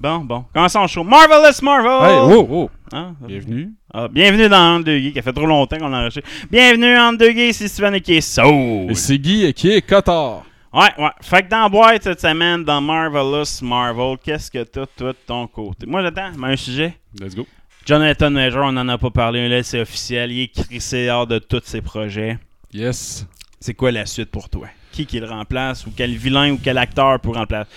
Speaker 1: bon, bon. Commençons le show. Marvelous Marvel!
Speaker 2: Hey, oh, oh.
Speaker 1: Ah,
Speaker 2: Bienvenue.
Speaker 1: ah, bienvenue dans Entre deux Geeks, qui a fait trop longtemps qu'on l'a enregistré. Bienvenue Entre deux Geeks, c'est Steven et qui est Soul.
Speaker 2: Et c'est Guy qui est Cotard.
Speaker 1: Ouais, ouais. Fait que dans la boîte cette semaine, dans Marvelous Marvel, qu'est-ce que t'as, toi, de ton côté? Moi, j'attends, mais un sujet.
Speaker 2: Let's go.
Speaker 1: Jonathan Major, on n'en a pas parlé, là, c'est officiel. Il est crissé hors de tous ses projets.
Speaker 2: Yes.
Speaker 1: C'est quoi la suite pour toi? Qui qui le remplace ou quel vilain ou quel acteur pour remplacer?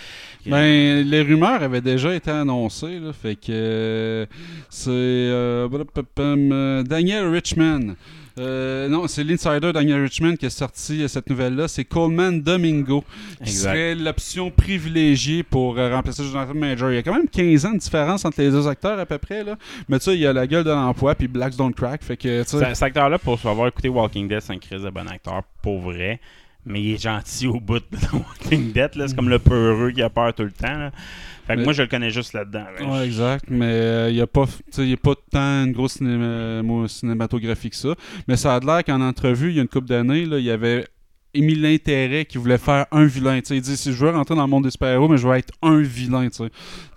Speaker 2: Ben, les rumeurs avaient déjà été annoncées, là, fait que euh, c'est euh, euh, Daniel Richman. Euh, non, c'est l'insider Daniel Richman qui a sorti euh, cette nouvelle-là. C'est Coleman Domingo qui
Speaker 1: Exact.
Speaker 2: serait l'option privilégiée pour euh, remplacer Jonathan Major. Il y a quand même 15 ans de différence entre les deux acteurs à peu près. Là. Mais tu sais, il y a la gueule de l'emploi puis Blacks Don't Crack. Fait que,
Speaker 1: Cet acteur-là, pour avoir écouté Walking Dead, c'est un crise de bon acteur, pour vrai. Mais il est gentil au bout de (laughs) Walking Dead. C'est comme le peureux qui a peur tout le temps. là. Fait que
Speaker 2: Mais-
Speaker 1: moi, je le connais juste là-dedans. là.
Speaker 2: Ouais, exact. Mais euh, il n'y a, pas f- tu sais, il y a pas tant une grosse cinéma- mo- cinématographie que ça. Mais ça a l'air qu'en entrevue, il y a une couple d'années, là, il y avait émis l'intérêt qu'il voulait faire un vilain. Il dit si je veux rentrer dans le monde des super-héros, mais je veux être un vilain.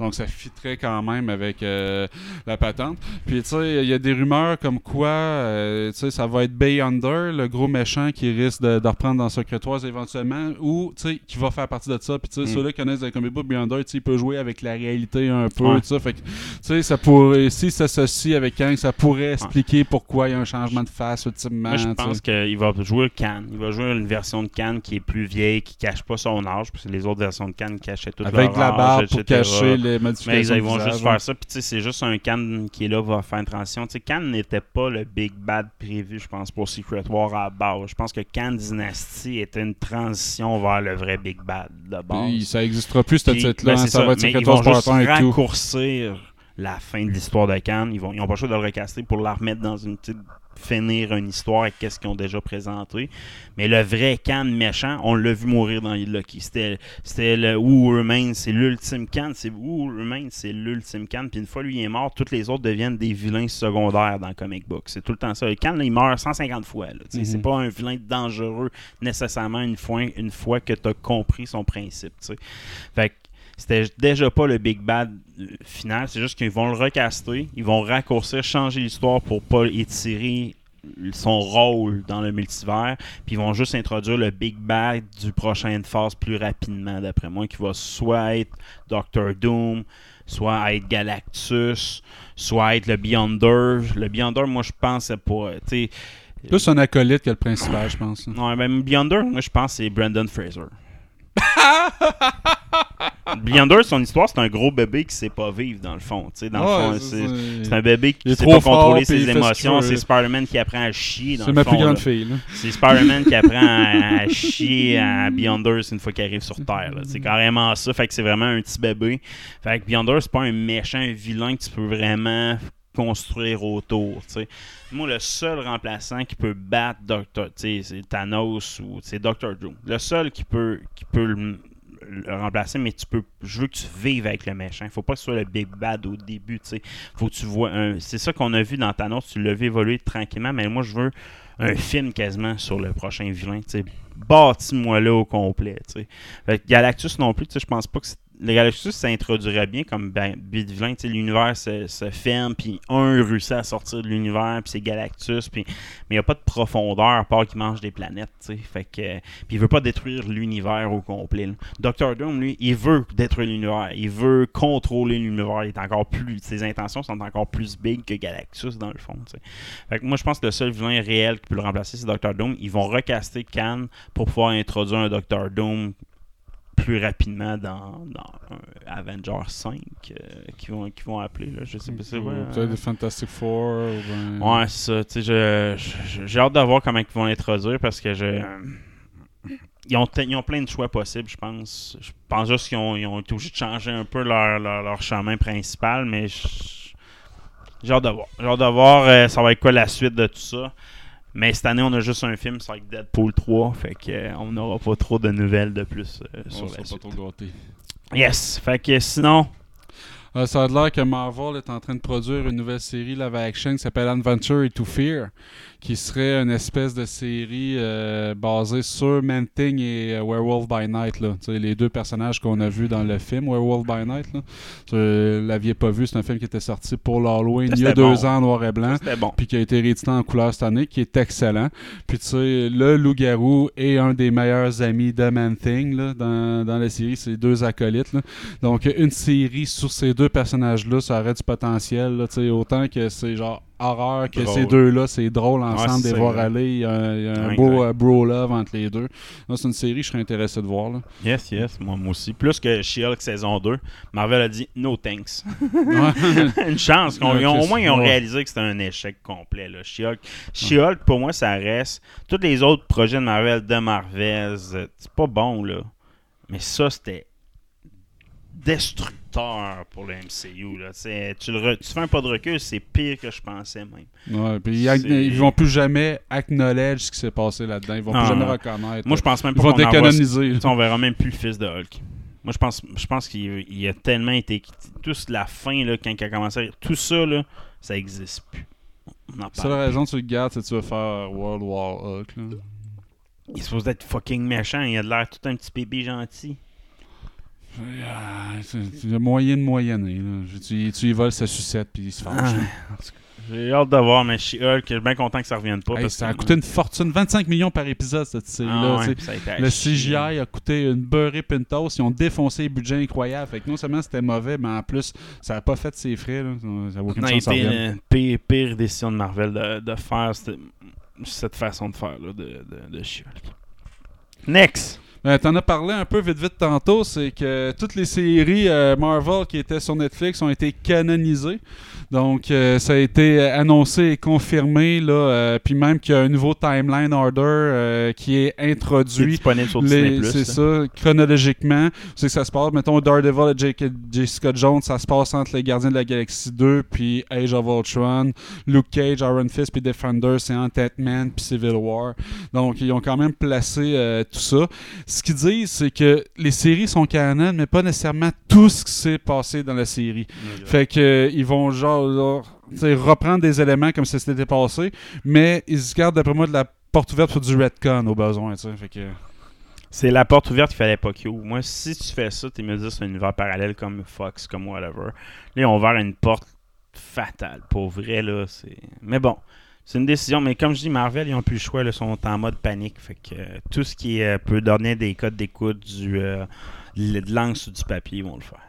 Speaker 2: Donc ça fitterait quand même avec euh, la patente. Puis tu sais, il y a des rumeurs comme quoi euh, ça va être Bay Under, le gros méchant qui risque de, de reprendre dans Secretoise éventuellement, ou qui va faire partie de ça. Puis tu sais,
Speaker 1: Mm.
Speaker 2: ceux-là qui connaissent le comic book sais, il peut jouer avec la réalité un peu.
Speaker 1: Ouais.
Speaker 2: Fait que, ça pourrait, si s'associe avec Kang, ça pourrait expliquer pourquoi il y a un changement de face ultimement.
Speaker 1: Moi, je pense qu'il va jouer Cannes. Il va jouer une version de Cannes qui est plus vieille, qui cache pas son âge, parce que les autres versions de Cannes cachaient tout
Speaker 2: Avec
Speaker 1: leur
Speaker 2: la
Speaker 1: âge,
Speaker 2: barbe pour
Speaker 1: etc.
Speaker 2: cacher les
Speaker 1: Mais
Speaker 2: modifications.
Speaker 1: ils,
Speaker 2: de
Speaker 1: vont juste faire ça. Puis tu sais, c'est juste un Cannes qui est là, va faire une transition. Tu sais, Cannes n'était pas le Big Bad prévu, je pense, pour Secret War à la base. Je pense que Cannes Dynasty était une transition vers le vrai Big Bad de base.
Speaker 2: Puis ça n'existera plus, ce
Speaker 1: Puis,
Speaker 2: titre-là.
Speaker 1: ben,
Speaker 2: hein, ça, va être
Speaker 1: mais
Speaker 2: Secret
Speaker 1: ils vont
Speaker 2: Wars
Speaker 1: juste
Speaker 2: Part 1 et tout.
Speaker 1: raccourcir la fin de l'histoire de Cannes. Ils vont, ils ont pas le choix de le recaster pour la remettre dans une petite finir une histoire avec qu'est-ce qu'ils ont déjà présenté. Mais le vrai Cannes méchant, on l'a vu mourir dans Lucky. C'était le Who Remains, c'est l'ultime Cannes, c'est Who Remains, c'est l'ultime Cannes. Puis une fois lui est mort, tous les autres deviennent des vilains secondaires dans le comic book. C'est tout le temps ça. Et Cannes, là, il meurt 150 fois. sais, C'est pas un vilain dangereux nécessairement une fois, une fois que tu as compris son principe. Fait que c'était déjà pas le Big Bad euh, final, c'est juste qu'ils vont le recaster, ils vont raccourcir, changer l'histoire pour pas étirer son rôle dans le multivers, puis ils vont juste introduire le Big Bad du prochaine phase plus rapidement, d'après moi, qui va soit être Doctor Doom, soit être Galactus, soit être le Beyonder. Le Beyonder, moi, je pense, c'est pas...
Speaker 2: Plus un acolyte que le principal, je pense.
Speaker 1: Ouais, ben Beyonder, moi je pense que c'est Brandon Fraser. (laughs) Beyonder, son histoire, c'est un gros bébé qui sait pas vivre, dans le fond. Dans
Speaker 2: Ouais,
Speaker 1: le fond,
Speaker 2: c'est-
Speaker 1: c'est
Speaker 2: c'est-
Speaker 1: c'est un bébé qui sait pas contrôler ses émotions. C'est Spider-Man qui apprend à chier. dans
Speaker 2: C'est
Speaker 1: le
Speaker 2: ma
Speaker 1: fond,
Speaker 2: plus grande
Speaker 1: là.
Speaker 2: fille.
Speaker 1: C'est Spider-Man qui apprend à, à (laughs) chier à Beyonder une fois qu'il arrive sur Terre. C'est carrément ça. Fait que c'est vraiment un petit bébé. Fait que Beyonder, c'est pas un méchant, un vilain que tu peux vraiment construire autour. Moi, le seul remplaçant qui peut battre Doctor, Thanos ou c'est Doctor Doom. Le seul qui peut, le, remplacer, mais tu peux. Je veux que tu vives avec le méchant. Faut pas que ce soit le big bad au début. Faut que tu. C'est ça qu'on a vu dans Thanos. Tu l'as vu évoluer tranquillement, mais moi, je veux un film quasiment sur le prochain vilain. Bâtis-moi là au complet. tu sais. Fait que Galactus non plus, je pense pas que c'est- le Galactus s'introduirait bien comme ben, L'univers se, ferme, puis un réussit à sortir de l'univers, puis c'est Galactus, puis mais il n'y a pas de profondeur à part qu'il mange des planètes. tu sais. Fait que, puis il veut pas détruire l'univers au complet. là. Doctor Doom, lui, il veut détruire l'univers. Il veut contrôler l'univers. Il est encore plus. Ses intentions sont encore plus big que Galactus dans le fond. Fait que moi, je pense que le seul vilain réel qui peut le remplacer, c'est Doctor Doom. Ils vont recaster Khan pour pouvoir introduire un Doctor Doom plus rapidement dans, dans un Avenger 5 euh, qui vont qui vont appeler là je sais pas c'est
Speaker 2: Ou
Speaker 1: quoi,
Speaker 2: Peut-être
Speaker 1: euh,
Speaker 2: des Fantastic Four. Ou ben-
Speaker 1: Ouais, ça. Tu sais, j'ai hâte de voir comment ils vont l'introduire parce que je. Ils ont, ils ont plein de choix possibles, je pense. Je pense juste qu'ils ont, ils ont été obligés de changer un peu leur, leur, leur chemin principal, mais j'ai hâte de voir. J'ai hâte de voir euh, ça va être quoi la suite de tout ça. Mais cette année, on a juste un film, avec Deadpool 3, fait que, euh, on n'aura pas trop de nouvelles de plus euh,
Speaker 2: On
Speaker 1: sur
Speaker 2: sera
Speaker 1: la
Speaker 2: pas
Speaker 1: suite.
Speaker 2: trop gâtés.
Speaker 1: Yes, fait que sinon,
Speaker 2: Euh, ça a l'air que Marvel est en train de produire une nouvelle série live action qui s'appelle Adventure to Fear, qui serait une espèce de série euh, basée sur Man-Thing et euh, Werewolf by Night. Là. Tu sais, les deux personnages qu'on a vus dans le film Werewolf by Night. Là. Vous euh, l'aviez pas vu, c'est un film qui était sorti pour l'Halloween il y a deux
Speaker 1: bon.
Speaker 2: ans en noir et blanc.
Speaker 1: c'était bon.
Speaker 2: Puis qui a été réédité en couleur cette année, qui est excellent. Puis tu sais, le loup-garou est un des meilleurs amis de Man-Thing là, dans, dans la série, c'est deux acolytes. là. Donc une série sur ces deux personnages-là, ça aurait du potentiel. Là, autant que c'est genre horreur, que
Speaker 1: Drôle.
Speaker 2: ces deux-là, c'est drôle ensemble
Speaker 1: c'est
Speaker 2: de voir aller. Il y a un,
Speaker 1: Ouais,
Speaker 2: beau euh, bro-love entre les deux. C'est une série que je serais intéressé de voir. Là.
Speaker 1: Yes, yes, moi, moi aussi. Plus que She-Hulk saison 2, Marvel a dit no thanks.
Speaker 2: Ouais. (laughs)
Speaker 1: une chance. qu'on-
Speaker 2: Ouais,
Speaker 1: au moins, ils ont
Speaker 2: ouais.
Speaker 1: réalisé que c'était un échec complet. She-Hulk, She-Hulk, pour moi, ça reste. Tous les autres projets de Marvel, de Marvel, c'est c'est pas bon, là. Mais ça, c'était pour le MCU. Là. Tu, le re- tu fais un pas de recul, c'est pire que je pensais même.
Speaker 2: Ouais, puis ils, vont plus jamais acknowledge ce qui s'est passé là-dedans. Ils vont
Speaker 1: Ah,
Speaker 2: plus jamais
Speaker 1: ouais.
Speaker 2: reconnaître.
Speaker 1: Moi, je pense même
Speaker 2: Ils vont décanoniser.
Speaker 1: on verra même plus le fils de Hulk. Moi, je pense, je pense qu'il il a tellement été. Tout la fin, là, quand il a commencé Tout ça, là, ça existe plus. On en
Speaker 2: La
Speaker 1: parle
Speaker 2: raison que tu le gardes, c'est que tu veux faire World War Hulk. là.
Speaker 1: Il est supposé être fucking méchant. Il a l'air tout un petit bébé gentil.
Speaker 2: C'est- de moyenner. là. Je- Tu, tu y voles sa sucette puis il se fâche.
Speaker 1: Ah,
Speaker 2: là.
Speaker 1: J'ai hâte de voir, mais She-Hulk, je suis bien content que ça revienne pas.
Speaker 2: Hey,
Speaker 1: parce
Speaker 2: ça a
Speaker 1: que-
Speaker 2: coûté une fortune, 25 millions par épisode cette série-là.
Speaker 1: Ah ouais,
Speaker 2: Le. CGI a coûté une beurrée une toast. Ils ont défoncé les budgets incroyables. Fait que non seulement c'était mauvais, mais en plus, ça n'a pas fait ses frais. Là. Ça aucune chance
Speaker 1: été pire, pire décision de Marvel de, de faire cette, cette façon de faire là, de, de, de She-Hulk. Next!
Speaker 2: Ben, T'en as parlé un peu vite vite tantôt, c'est que toutes les séries euh, Marvel qui étaient sur Netflix ont été canonisées. Donc euh, ça a été annoncé et confirmé là, euh, puis même qu'il y a un nouveau timeline order euh, qui est
Speaker 1: C'est
Speaker 2: introduit.
Speaker 1: disponible sur Disney+.
Speaker 2: C'est ça, chronologiquement, c'est que ça se passe. Mettons Daredevil et Jake- Jessica Jones, ça se passe entre les Gardiens de la Galaxie 2 puis Age of Ultron. Luke Cage, Iron Fist puis Defender, c'est Ant-Man puis Civil War. Donc ils ont quand même placé euh, tout ça. Ce qu'ils disent, c'est que les séries sont canon, mais pas nécessairement tout ce qui s'est passé dans la série. Fait que euh, ils vont genre reprendre des éléments comme si c'était passé, mais ils se gardent d'après moi de la porte ouverte pour du retcon au besoin. Fait que
Speaker 1: C'est la porte ouverte qu'il fallait pas qu'il ouvre. Moi, si tu fais ça, tu me dis c'est un univers parallèle comme Fox, comme whatever. Là, ils ont ouvert une porte fatale. Pour vrai, là, c'est. Mais bon, c'est une décision. Mais comme je dis, Marvel, ils ont plus le choix. Ils sont en mode panique. Fait que euh, tout ce qui euh, peut donner des codes d'écoute, du euh, de langue sur du papier, ils vont le faire.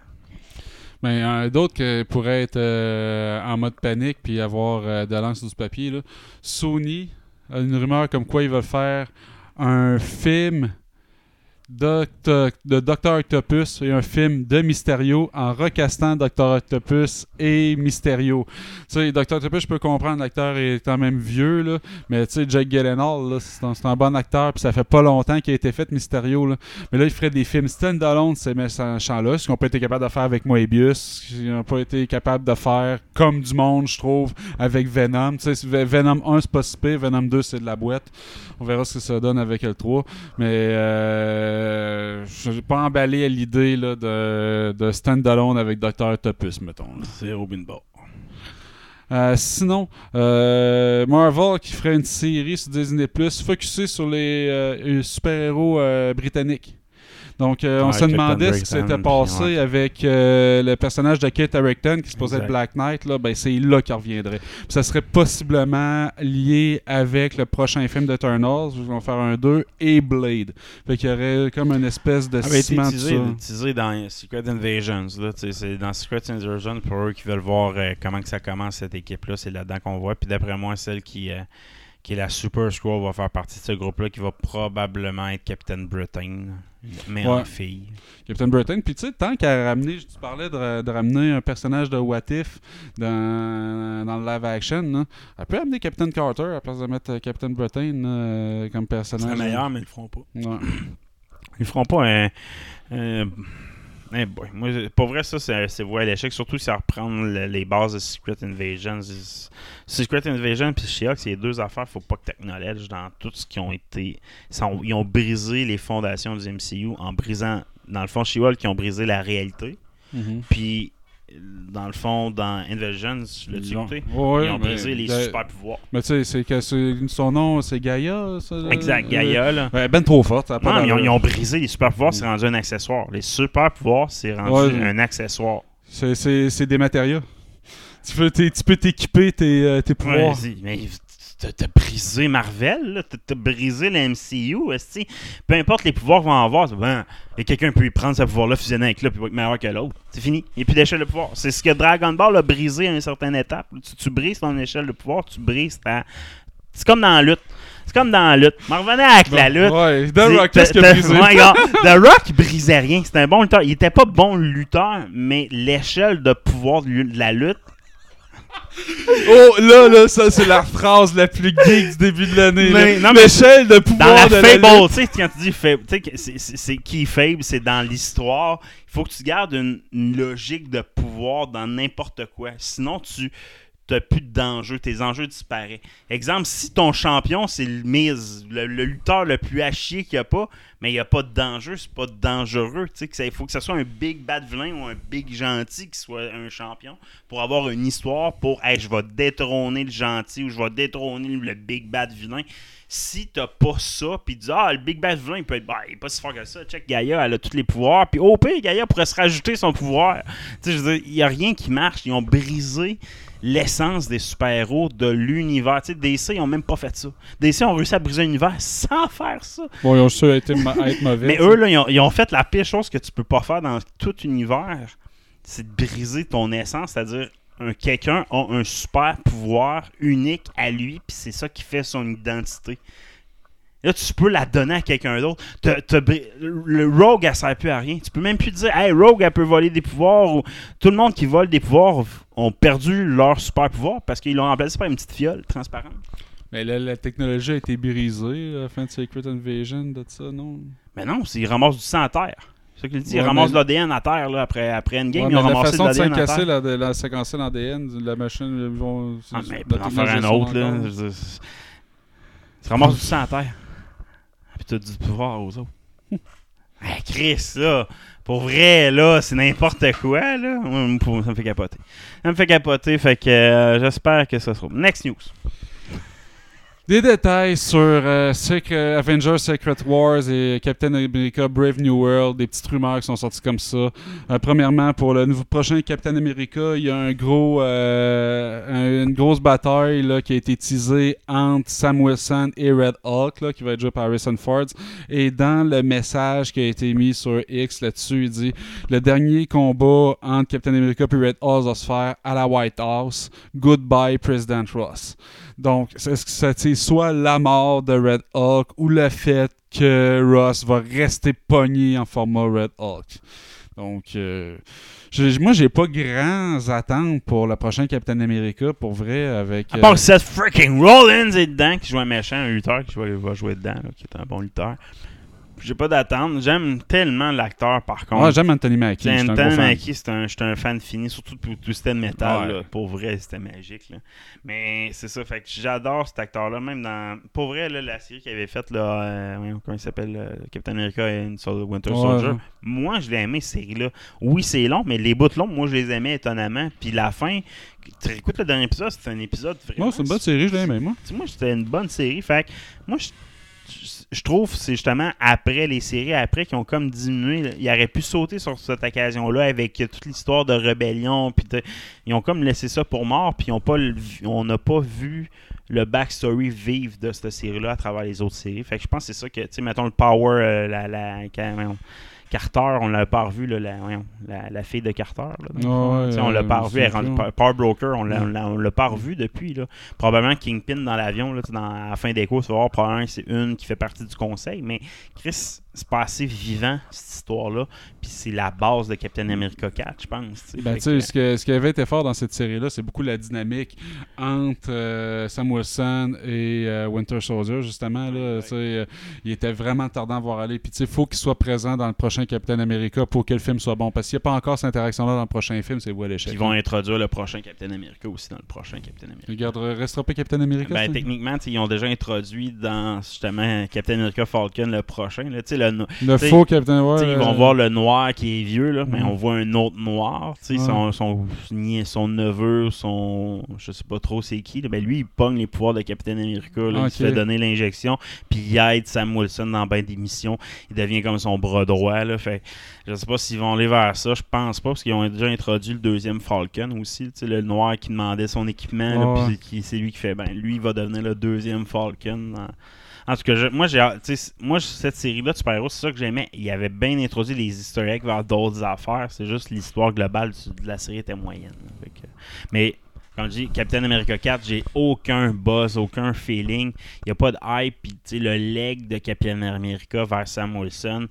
Speaker 2: Mais un d'autres qui pourraient être euh, en mode panique puis avoir euh, de l'encre sur du papier. Sony a une rumeur comme quoi ils veulent faire un film Doctor- de Docteur Octopus et un film de Mysterio en recastant Docteur Octopus et Mysterio. Tu sais, Docteur Octopus, je peux comprendre, l'acteur est quand même vieux, là, mais tu sais, Jake Gyllenhaal, c'est un, c'est bon acteur, puis ça fait pas longtemps qu'il a été fait Mysterio. Là. Mais là, il ferait des films stand-alone, ces méchants-là, ce qu'on pas été capable de faire avec Moebius, ce qu'ils n'ont pas été capable de faire comme du monde, je trouve, avec Venom. Tu sais, Ve- Venom 1, c'est pas si Venom 2, c'est de la boîte. On verra ce que ça donne avec le 3. Mais euh, je n'ai pas emballé à l'idée là, de, de stand-alone avec Dr. Octopus, mettons. là.
Speaker 1: C'est Robin Ball.
Speaker 2: Euh, sinon, euh, Marvel qui ferait une série sur Disney Plus focusée sur les euh, super-héros euh, britanniques. Donc, euh, on
Speaker 1: Ouais,
Speaker 2: se demandait ce qui s'était passé
Speaker 1: ouais.
Speaker 2: avec euh, le personnage de Kate Harington qui se posait. Black Knight. Là, ben, c'est là qu'il reviendrait. Puis ça serait possiblement lié avec le prochain film d'Eternals. Ils vont faire un 2 et Blade. Fait qu'il y aurait comme une espèce de
Speaker 1: été
Speaker 2: ciment de ça.
Speaker 1: utilisé dans Secret Invasions. Là, c'est dans Secret Invasions, pour eux qui veulent voir euh, comment que ça commence cette équipe-là, c'est là-dedans qu'on voit. Puis d'après moi, celle qui, qui est la Super Scroll va faire partie de ce groupe-là qui va probablement être Captain Britain, mais en
Speaker 2: Ouais.
Speaker 1: fille.
Speaker 2: Captain Britain. Puis tu sais, tant qu'à ramener, tu parlais de, ra- de ramener un personnage de What If dans, dans le live action, là. elle peut amener Captain Carter à la place de mettre euh, Captain Britain euh, comme
Speaker 1: C'est
Speaker 2: personnage.
Speaker 1: le meilleur, mais ils le feront pas.
Speaker 2: Ouais.
Speaker 1: Ils feront pas un. un- eh boy. Moi, pour vrai, ça, c'est voué à l'échec. Surtout si ça reprend le- les bases de Secret Invasion. Secret Invasion puis She-Hulk, c'est les deux affaires faut pas que tu acknowledges dans tout ce qui ont été. Ils, ont brisé les fondations du MCU en brisant. Dans le fond, She-Hulk, ils ont brisé la réalité.
Speaker 2: Mhm.
Speaker 1: Puis, dans le fond, dans Invasion, l'as-tu
Speaker 2: Ils ont-
Speaker 1: écouté?
Speaker 2: Ouais,
Speaker 1: ils ont
Speaker 2: mais-
Speaker 1: brisé les
Speaker 2: de-
Speaker 1: super pouvoirs.
Speaker 2: Mais tu sais, c'est que son nom, c'est Gaïa, ça? là?
Speaker 1: Exact,
Speaker 2: Euh,
Speaker 1: Gaïa, là.
Speaker 2: Ouais, ben trop forte. ça
Speaker 1: Non, mais ils ont,
Speaker 2: d'allure.
Speaker 1: ils ont brisé les super pouvoirs, c'est rendu un accessoire. Les super pouvoirs, c'est rendu
Speaker 2: Ouais.
Speaker 1: un accessoire.
Speaker 2: C'est- des matériaux. Tu peux t'é- tu peux t'équiper tes, euh, tes pouvoirs.
Speaker 1: Mais t'as brisé Marvel. T'as- brisé le MCU. Peu importe les pouvoirs vont avoir, c'est ben, et quelqu'un peut y prendre ce pouvoir-là, fusionner avec là, puis être meilleur que l'autre. C'est fini. Il n'y a plus d'échelle de pouvoir. C'est ce que Dragon Ball a brisé à une certaine étape. Tu, tu brises ton échelle de pouvoir, tu brises ta. C'est comme dans la lutte. C'est comme dans la lutte. Mais revenez avec la lutte.
Speaker 2: Ouais, The Rock, qu'est-ce qu'il
Speaker 1: t'as-
Speaker 2: a brisé?
Speaker 1: Ouais, gars, (laughs) The Rock, il brisait rien. C'était un bon lutteur. Il était pas bon lutteur, mais l'échelle de pouvoir de la lutte,
Speaker 2: Oh, là, là, ça, c'est la phrase la plus geek du début de l'année.
Speaker 1: Mais- non, mais-
Speaker 2: L'échelle de
Speaker 1: dans
Speaker 2: pouvoir
Speaker 1: la
Speaker 2: de
Speaker 1: Fable,
Speaker 2: la
Speaker 1: tu sais, quand tu dis Fable, tu sais, que c'est- c'est c'est qui Fable, c'est dans l'histoire. Il faut que tu gardes une, une logique de pouvoir dans n'importe quoi. Sinon, tu n'as plus d'enjeux. Tes enjeux disparaissent. Exemple, si ton champion, c'est le Miz, le, lutteur le plus à chier qu'il n'y a pas, mais il n'y a pas d'enjeu, c'est pas dangereux. Il faut que ce soit un big bad vilain ou un big gentil qui soit un champion pour avoir une histoire pour hey, je vais détrôner le gentil ou je vais détrôner le big bad vilain. Si t'as pas ça, puis dis Ah, le big bad vilain, il peut être bah, il est pas si fort que ça. Check Gaïa, elle a tous les pouvoirs. Puis au pire, Gaïa pourrait se rajouter son pouvoir. Tu sais, il n'y a rien qui marche. Ils ont brisé l'essence des super-héros de l'univers. Tu sais, DC, ils ont même pas fait ça. DC ont réussi à briser l'univers (laughs) sans faire ça.
Speaker 2: Bon, ils ont su être, ma- être mauvais.
Speaker 1: Mais eux, là, ils ont, ils ont fait la pire chose que tu peux pas faire dans tout univers. C'est de briser ton essence, c'est-à-dire un quelqu'un a un super pouvoir unique à lui, puis c'est ça qui fait son identité. Là, tu peux la donner à quelqu'un d'autre. Le Rogue, elle sert plus à rien. Tu peux même plus dire, hey, Rogue, elle peut voler des pouvoirs. Ou... Tout le monde qui vole des pouvoirs ont perdu leur super pouvoir parce qu'ils l'ont remplacé par une petite fiole transparente.
Speaker 2: Mais là, la technologie a été brisée à la fin de Secret Invasion, de ça, non?
Speaker 1: Mais non, c'est- ils ramassent du sang à terre. C'est ça qu'il dit. Ils
Speaker 2: Ouais,
Speaker 1: ramassent
Speaker 2: mais-
Speaker 1: de l'ADN à terre là, après, après Endgame.
Speaker 2: Ouais,
Speaker 1: ils ont
Speaker 2: la
Speaker 1: ramassé de
Speaker 2: façon de
Speaker 1: l'ADN
Speaker 2: s'encasser,
Speaker 1: terre.
Speaker 2: la, la séquencer l'ADN, la machine, ils vont...
Speaker 1: Ah, mais
Speaker 2: la
Speaker 1: peut en faire un autre, là. Tu ramasses du sang à terre. Puis t'as du pouvoir aux autres. (laughs) hey, Chris, là. Pour vrai, là, c'est n'importe quoi, là. Ça me fait capoter. Ça me fait capoter, fait que euh, j'espère que ça sera. Next news.
Speaker 2: Des détails sur euh, Avengers Secret Wars et Captain America Brave New World, des petites rumeurs qui sont sorties comme ça. Euh, premièrement, pour le nouveau prochain Captain America, il y a un gros, euh, un- une grosse bataille là, qui a été teasée entre Sam Wilson et Red Hulk, là, qui va être joué par Harrison Ford. Et dans le message qui a été mis sur X là-dessus, il dit le dernier combat entre Captain America et Red Hulk va se faire à la White House. Goodbye, President Ross. Donc, est-ce que ça c'est soit la mort de Red Hulk ou le fait que Ross va rester pogné en format Red Hulk? Donc, euh, j'ai- moi, j'ai pas grands attentes pour le prochain Captain America, pour vrai, avec...
Speaker 1: À
Speaker 2: euh,
Speaker 1: part que Seth freaking Rollins est dedans, qui joue un méchant, un lutteur qui va, va jouer dedans, là, qui est un bon lutteur. J'ai pas d'attente. J'aime tellement l'acteur, par contre.
Speaker 2: ouais, j'aime Anthony Mackie.
Speaker 1: Anthony. Mackie, c'est un, j'étais un fan fini, surtout pour Twisted Metal.
Speaker 2: Ouais.
Speaker 1: là. Pour vrai, c'était magique. là. Mais c'est ça, fait que j'adore cet acteur-là. Même dans. Pour vrai, là, la série qu'il avait faite, là, euh, comment il s'appelle euh, Captain America Sol- Winter
Speaker 2: Ouais,
Speaker 1: Soldier.
Speaker 2: ouais.
Speaker 1: Moi, je l'ai aimé, cette série-là. Oui, c'est long, mais les bouts longs, moi, je les aimais étonnamment. Puis la fin, tu écoutes le dernier épisode, c'est un épisode vraiment.
Speaker 2: Ouais, c'est une bonne série, je l'ai aimé, moi.
Speaker 1: Tu sais, moi, c'était une bonne série. Fait que moi, je, je- trouve que c'est justement après les séries, après, qui ont comme diminué. Ils auraient pu sauter sur cette occasion-là avec toute l'histoire de rébellion. Puis ils ont comme laissé ça pour mort. Puis ont pas on n'a pas vu le backstory vivre de cette série-là à travers les autres séries. Fait que je pense que c'est ça que, tu sais, mettons le Power, euh, la, quand- voyons, Carter, on l'a pas revu, là, la, la, la fille de Carter. là.
Speaker 2: Ouais,
Speaker 1: on l'a pas revu. Power Broker, on l'a, pas revu depuis. Là. Probablement Kingpin dans l'avion, dans, à la fin des courses, tu vas voir probablement que c'est une qui fait partie du conseil, mais Chris, c'est pas assez vivant, cette histoire-là. Puis c'est la base de Captain America 4, je pense. tu sais.
Speaker 2: Ben,
Speaker 1: Fait
Speaker 2: tu sais,
Speaker 1: que-
Speaker 2: ce, que- ce qui avait été fort dans cette série-là, c'est beaucoup la dynamique entre euh, Sam Wilson et euh, Winter Soldier, justement. Là, euh, il était vraiment tardant à voir aller. Puis, tu sais, il faut qu'il soit présent dans le prochain Captain America pour que le film soit bon. Parce qu'il n'y a pas encore cette interaction-là dans le prochain film, c'est où à l'échec.
Speaker 1: Ils vont introduire le prochain Captain America aussi dans le prochain Captain America.
Speaker 2: Regarde, restera pas Captain America
Speaker 1: Ben, techniquement, tu sais, ils ont déjà introduit dans justement Captain America Falcon le prochain. Là, tu sais, le,
Speaker 2: faux Captain
Speaker 1: sais, ils vont
Speaker 2: euh,
Speaker 1: voir le noir qui est vieux, là, mais
Speaker 2: Mhm.
Speaker 1: on voit un autre noir. Son, son, son neveu, son. Je sais pas trop c'est qui. là, ben lui, il pogne les pouvoirs de Captain America. là. Il se fait donner l'injection. Puis il aide Sam Wilson dans ben des missions. Il devient comme son bras droit. Là, fait, je sais pas s'ils vont aller vers ça. Je pense pas, parce qu'ils ont déjà introduit le deuxième Falcon aussi. Le noir qui demandait son équipement. puis c'est lui qui fait. Ben, lui, il va devenir le deuxième Falcon. En tout cas, moi, j'ai, sais, moi, cette série-là super-héros, c'est ça que j'aimais. Il avait bien introduit les eggs vers d'autres affaires. C'est juste l'histoire globale de la série était moyenne. mais, comme je dis, Captain America 4, j'ai aucun buzz, aucun feeling. Il n'y a pas de hype. Puis, le leg de Captain America vers Sam Wilson,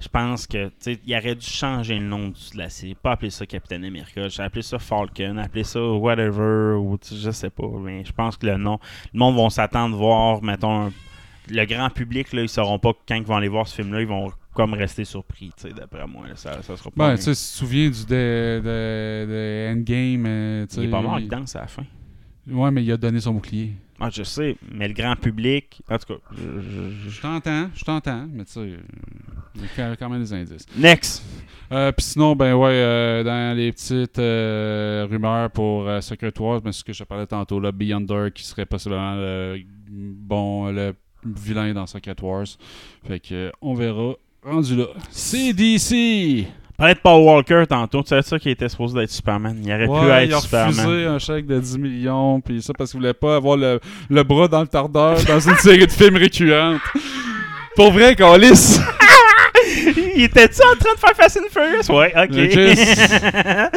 Speaker 1: je pense que il aurait dû changer le nom de la série. Pas appeler ça Captain America. J'ai appelé ça Falcon, appeler ça whatever, ou je sais pas. Mais je pense que le nom, le monde va s'attendre à voir, mettons, un- le grand public, là, ils sauront pas quand ils vont aller voir ce film-là, ils vont comme rester surpris, tu sais, d'après moi. ça, ça sera pas.
Speaker 2: Ben, tu te souviens du de, de, de Endgame. euh,
Speaker 1: il est pas mort, il danse à la fin.
Speaker 2: Ouais, mais il a donné son bouclier.
Speaker 1: Ah, je sais, mais le grand public, en tout cas, je-
Speaker 2: t'entends, je t'entends, mais tu sais, il y a quand- même des indices.
Speaker 1: Next!
Speaker 2: Euh, Puis sinon, ben ouais, euh, dans les petites euh, rumeurs pour Secret Wars, ben, ce que je parlais tantôt, là, Beyonder qui serait possiblement le bon le vilain dans Secret Wars. Fait que on verra. Rendu là. CDC!
Speaker 1: Parlait de Paul Walker tantôt, tu sais ça qui était supposé d'être Superman. Il aurait pu
Speaker 2: Ouais, il
Speaker 1: être
Speaker 2: a
Speaker 1: Superman.
Speaker 2: refusé un chèque de 10 millions, puis ça parce qu'il voulait pas avoir le, le bras dans le tardeur dans une (laughs) série de films récurrentes. Pour vrai, lisse! (laughs)
Speaker 1: Il était-tu en train de faire Fast and Furious? Ouais, ok.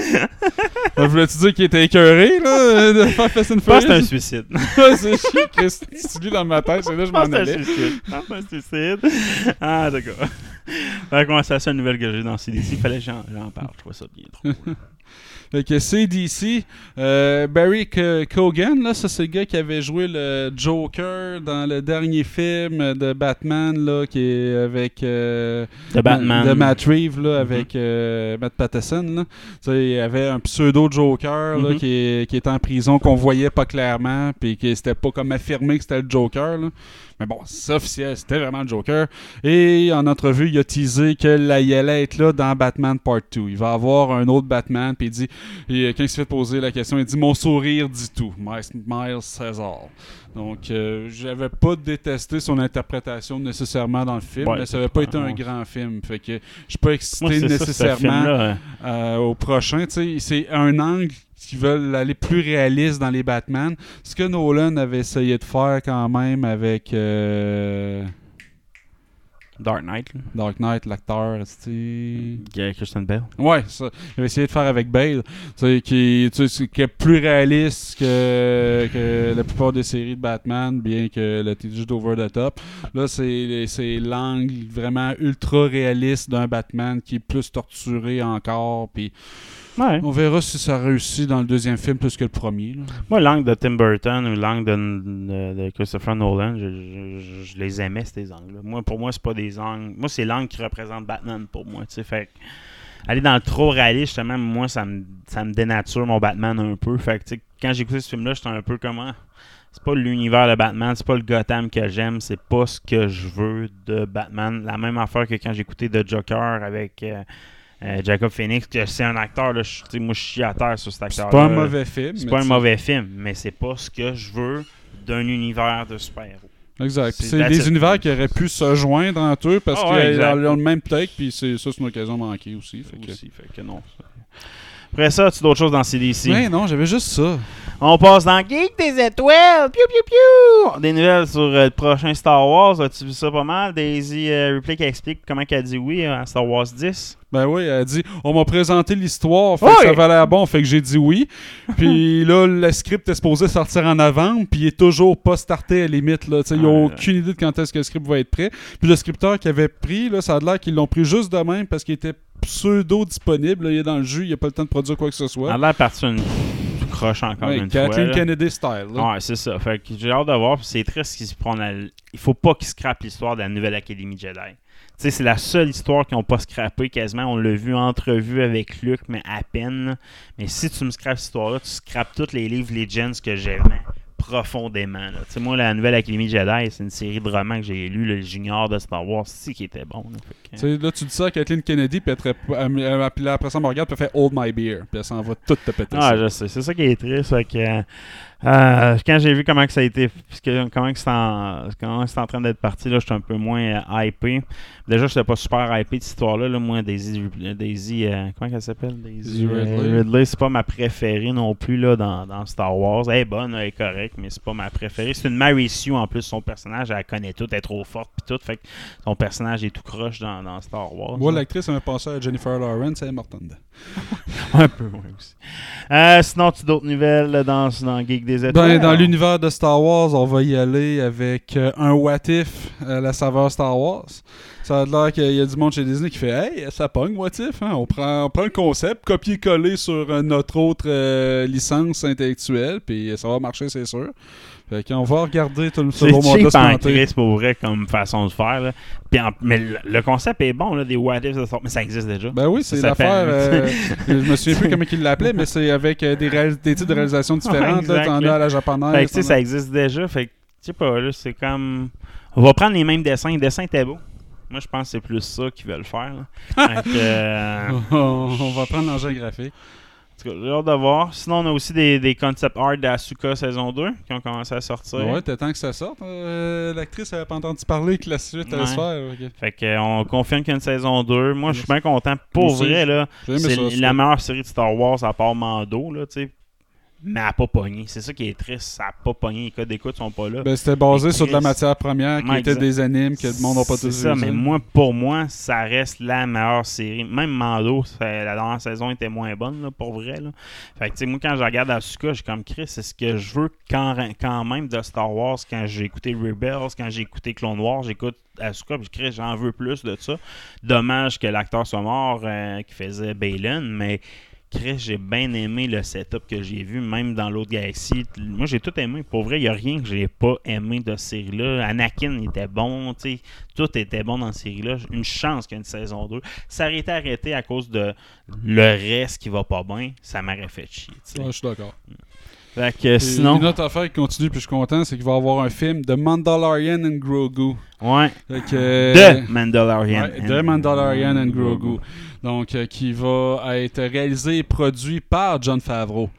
Speaker 1: (laughs)
Speaker 2: Ben, Voulais-tu dire qu'il était écœuré, là, de faire Fast and
Speaker 1: Je pense un
Speaker 2: Furious?
Speaker 1: suicide.
Speaker 2: C'est chiant, Chris. Tu lis dans ma tête, c'est là je m'en allais.
Speaker 1: suicide. Je pense que c'est un suicide. Ah, d'accord. La conversation nouvelle que j'ai dans CDC, il fallait que j'en parle. Je trouvais ça bien trop. (laughs)
Speaker 2: Fait que CDC, euh, Barry K- Cogan, là, ça c'est le gars qui avait joué le Joker dans le dernier film de Batman, là, qui est avec euh,
Speaker 1: De Batman.
Speaker 2: de Matt Reeves, là, avec euh, Matt Patterson. Là. Sais, il y avait un pseudo Joker là,
Speaker 1: Mhm.
Speaker 2: qui, est, qui était en prison qu'on voyait pas clairement, puis qui c'était pas comme affirmé que c'était le Joker. Là. Mais bon, c'est officiel, c'était vraiment le Joker. Et en entrevue, il a teasé que là, il allait être là dans Batman Part 2. Il va avoir un autre Batman, puis il dit, et quand il se fait poser la question, il dit Mon sourire dit tout. Miles, Miles all. Donc, euh, j'avais pas détesté son interprétation nécessairement dans le film,
Speaker 1: Ouais,
Speaker 2: mais ça avait pas été un grand film. Fait que je suis pas excité
Speaker 1: Moi, ça,
Speaker 2: nécessairement
Speaker 1: film-là.
Speaker 2: euh, au prochain. C'est un angle qui veulent aller plus réaliste dans les Batman. Ce que Nolan avait essayé de faire quand même avec. euh,
Speaker 1: Dark Knight. là.
Speaker 2: Dark Knight, l'acteur, c'était.
Speaker 1: Christian Bale.
Speaker 2: Ouais, ça. J'avais essayé de faire avec Bale, tu sais, qui, est plus réaliste que, que la plupart des séries de Batman, bien que le titre juste over the top. Là, c'est c'est l'angle vraiment ultra réaliste d'un Batman qui est plus torturé encore, puis
Speaker 1: Ouais.
Speaker 2: on verra si ça réussit dans le deuxième film plus que le premier. là.
Speaker 1: Moi, l'angle de Tim Burton ou l'angle de, de- de Christopher Nolan, je, je- je- je les aimais, ces angles-là. Moi, pour moi, c'est pas des angles. Moi, c'est l'angle qui représente Batman pour moi. tu sais. Fait aller dans le trop réaliste, justement, moi, ça me, ça me dénature mon Batman un peu. Fait que, tu sais, quand j'ai écouté ce film-là, j'étais un peu comment. C'est pas l'univers de Batman, c'est pas le Gotham que j'aime, c'est pas ce que je veux de Batman. La même affaire que quand j'ai écouté The Joker avec euh, euh, Jacob Phoenix, c'est un acteur, là, je- moi je suis à terre sur cet
Speaker 2: C'est
Speaker 1: acteur.
Speaker 2: pas un mauvais film.
Speaker 1: C'est pas un mauvais film, mais c'est pas ce que je veux d'un univers de super-héros.
Speaker 2: Exact.
Speaker 1: C'est-
Speaker 2: C'est des univers qui auraient pu se joindre entre eux parce
Speaker 1: Ah
Speaker 2: qu'ils
Speaker 1: ouais,
Speaker 2: ont le même take, puis c'est ça, c'est une occasion manquée aussi. Fait que...
Speaker 1: Aussi, fait que non. Après ça, as-tu d'autres choses dans CDC?
Speaker 2: Ouais, non, j'avais juste ça.
Speaker 1: On passe dans Geek des étoiles! Piou piou piou! Des nouvelles sur euh, le prochain Star Wars. As-tu vu ça pas mal? Daisy euh, Ripley qui explique comment qu'elle dit oui à Star Wars 10.
Speaker 2: Ben oui, elle a dit on m'a présenté l'histoire, fait que ça va l'air bon, fait que j'ai dit oui. (laughs) Puis là, le script est supposé sortir en novembre, puis il est toujours pas starté à la limite. Là. Ils ont
Speaker 1: Ouais.
Speaker 2: aucune idée de quand est-ce que le script va être prêt. Puis le scripteur qui avait pris, là, ça a l'air qu'ils l'ont pris juste de même parce qu'il était pseudo-disponible. là. Il est dans le jus, il a pas le temps de produire quoi que ce soit.
Speaker 1: Elle a une croche encore
Speaker 2: Ouais,
Speaker 1: une
Speaker 2: Kathleen
Speaker 1: fois.
Speaker 2: Kennedy style. là.
Speaker 1: Ouais, c'est ça. Fait que j'ai hâte de voir. C'est triste qu'ils se prennent Il faut pas qu'ils scrapent l'histoire de la nouvelle Académie Jedi. Tu sais, c'est la seule histoire qu'ils n'ont pas scrappé quasiment. On l'a vu en entrevue avec Luke, mais à peine. Mais si tu me scrapes cette histoire-là, tu scrapes tous les livres Legends que j'aimais profondément. là. Moi, la nouvelle Académie Jedi, c'est une série de romans que j'ai lu, le Junior de Star Wars, c'est qui était bon. là. Que-
Speaker 2: Tu sais, là, tu dis ça à Kathleen Kennedy, puis elle rép- elle- après ça, elle me regarde, puis elle fait Hold my beer. Puis elle s'en va tout te péter.
Speaker 1: Ah,
Speaker 2: ça.
Speaker 1: je sais. C'est ça qui est triste. fait que, euh, euh, quand j'ai vu comment que ça a été, parce que- comment c'est en, en train d'être parti, là, j'étais un peu moins euh, hypé. Déjà, je n'étais pas super hypé de cette histoire-là. Là. Moi, Daisy, Daisy euh, comment elle s'appelle? Daisy
Speaker 2: Daisy
Speaker 1: euh,
Speaker 2: Ridley.
Speaker 1: c'est pas ma préférée non plus là, dans, dans Star Wars. Elle est bonne, elle est correcte, mais c'est pas ma préférée. C'est une Mary Sue en plus. Son personnage, elle connaît tout, elle est trop forte, puis tout. Fait que son personnage est tout croche dans, dans Star Wars.
Speaker 2: Moi, l'actrice, elle m'a pensé à Jennifer Lawrence, en dedans. (laughs)
Speaker 1: Un peu moins aussi. Euh, sinon, tu as d'autres nouvelles dans, dans Geek des Étoiles?
Speaker 2: Ben, dans l'univers de Star Wars, on va y aller avec euh, un What If la saveur Star Wars. Ça a l'air qu'il y a du monde chez Disney qui fait Hey, ça pogne What If. hein? On, prend, on prend le concept, copier-coller sur euh, notre autre euh, licence intellectuelle, puis ça va marcher, c'est sûr. Fait qu'on va regarder tout le ce
Speaker 1: C'est pour vrai comme façon de faire. là. Puis en- mais le, le concept est bon, là, des what ifs, mais ça existe déjà.
Speaker 2: Ben oui, c'est l'affaire. euh, (laughs) je me souviens plus comment il l'appelait, mais c'est avec euh, des, des types de réalisations différentes.
Speaker 1: Ouais,
Speaker 2: T'en as à la japonaise.
Speaker 1: Fait que, tu ça existe déjà. Fait que, je sais pas, là, c'est comme. On va prendre les mêmes dessins. Les dessins étaient beaux. Moi, je pense que c'est plus ça qu'ils veulent faire. euh, (laughs)
Speaker 2: on va prendre l'engin graphique.
Speaker 1: en tout cas, j'ai hâte de voir. Sinon, on a aussi des, des concept art d'Asuka saison 2 qui ont commencé à sortir.
Speaker 2: Ouais, t'as temps que ça sorte. Euh, L'actrice avait pas entendu parler que la suite allait
Speaker 1: Ouais.
Speaker 2: se faire.
Speaker 1: Fait que, euh, on confirme qu'il y a une saison 2. Moi, je suis bien content. Pour
Speaker 2: Moi
Speaker 1: vrai, C'est la meilleure série de Star Wars à part Mando, là. Mais elle n'a pas pogné. C'est ça qui est triste. Ça n'a pas pogné. Les codes d'écoute sont pas là.
Speaker 2: Ben, c'était basé
Speaker 1: Mais
Speaker 2: sur de la matière première qui
Speaker 1: Ouais,
Speaker 2: était
Speaker 1: exact.
Speaker 2: des animes que le monde n'a pas tous
Speaker 1: ça,
Speaker 2: vu,
Speaker 1: mais moi, pour moi, ça reste la meilleure série. Même Mando, ça- la dernière saison était moins bonne, là, pour vrai. Là. Fait que, tu sais, moi, quand je regarde Asuka, je suis comme Chris, c'est ce que je veux quand, quand même de Star Wars. Quand j'ai écouté Rebels, quand j'ai écouté Clone Wars, j'écoute Asuka, puis Chris, j'en veux plus de ça. Dommage que l'acteur soit mort euh, qui faisait Balin, mais. Chris, j'ai bien aimé le setup que j'ai vu, même dans l'autre galaxie. Moi, j'ai tout aimé. Pour vrai, il n'y a rien que j'ai pas aimé de cette série-là. Anakin était bon, tu sais. Tout était bon dans cette série-là. Une chance qu'il y ait une saison 2. Ça aurait été arrêté à cause de le reste qui va pas bien. Ça m'aurait fait chier.
Speaker 2: Ouais, je suis d'accord.
Speaker 1: Fait que sinon...
Speaker 2: Une autre affaire qui continue, puis je suis content, c'est qu'il va y avoir un film de Mandalorian and Grogu.
Speaker 1: Ouais.
Speaker 2: Fait que,
Speaker 1: De Mandalorian.
Speaker 2: Ouais, de Mandalorian and Grogu. Donc, euh, qui va être réalisé et produit par John Favreau.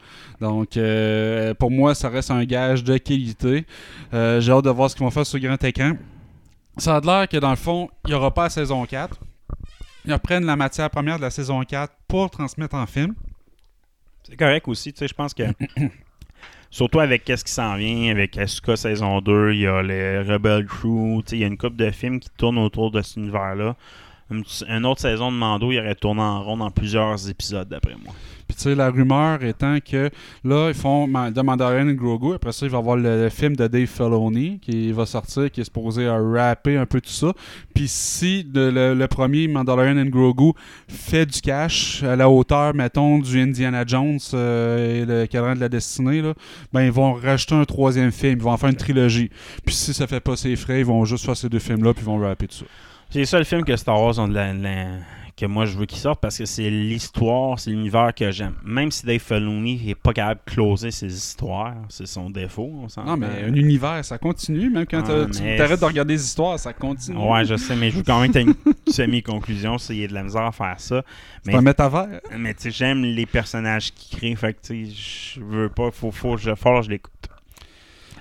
Speaker 2: Donc, euh, pour moi, ça reste un gage de qualité. Euh, J'ai hâte de voir ce qu'ils vont faire sur grand écran. Ça a l'air que, dans le fond, il n'y aura pas la saison 4. Ils reprennent la matière première de la saison 4 pour transmettre en film.
Speaker 1: C'est correct aussi, tu sais, je pense que (coughs) Surtout avec qu'est-ce qui s'en vient, avec Asuka saison 2, il y a les Rebel Crew, il y a une couple de films qui tournent autour de cet univers-là. Une, autre saison de Mando, il aurait tourné en rond dans plusieurs épisodes, d'après moi.
Speaker 2: Puis tu sais, la rumeur étant que là, ils font The Mandalorian et Grogu. Après ça, il va y avoir le, film de Dave Filoni qui va sortir, qui est supposé rapper un peu tout ça. Puis si le, premier Mandalorian and Grogu fait du cash à la hauteur, mettons, du Indiana Jones euh, et le cadran de la destinée, là, ben ils vont rajouter un troisième film. Ils vont en faire une trilogie. Puis si ça fait pas ses frais, ils vont juste faire ces deux films-là, puis ils vont rapper tout ça.
Speaker 1: C'est le seul film que Star Wars ont de la- de la- que moi je veux qu'il sorte parce que c'est l'histoire, c'est l'univers que j'aime. Même si Dave Filoni n'est pas capable de closer ses histoires, c'est son défaut. On.
Speaker 2: Non, mais un univers, ça continue. Même quand
Speaker 1: Ah,
Speaker 2: tu
Speaker 1: mais
Speaker 2: t'arrêtes de regarder les histoires, ça continue.
Speaker 1: Ouais, je sais, mais je veux quand même que tu une (laughs) semi-conclusion. s'il y a de la misère à faire ça.
Speaker 2: C'est
Speaker 1: Mais,
Speaker 2: un
Speaker 1: mais tu sais, j'aime les personnages qu'il crée. Fait que tu sais, je veux pas, faut, faut, je, je l'écoute.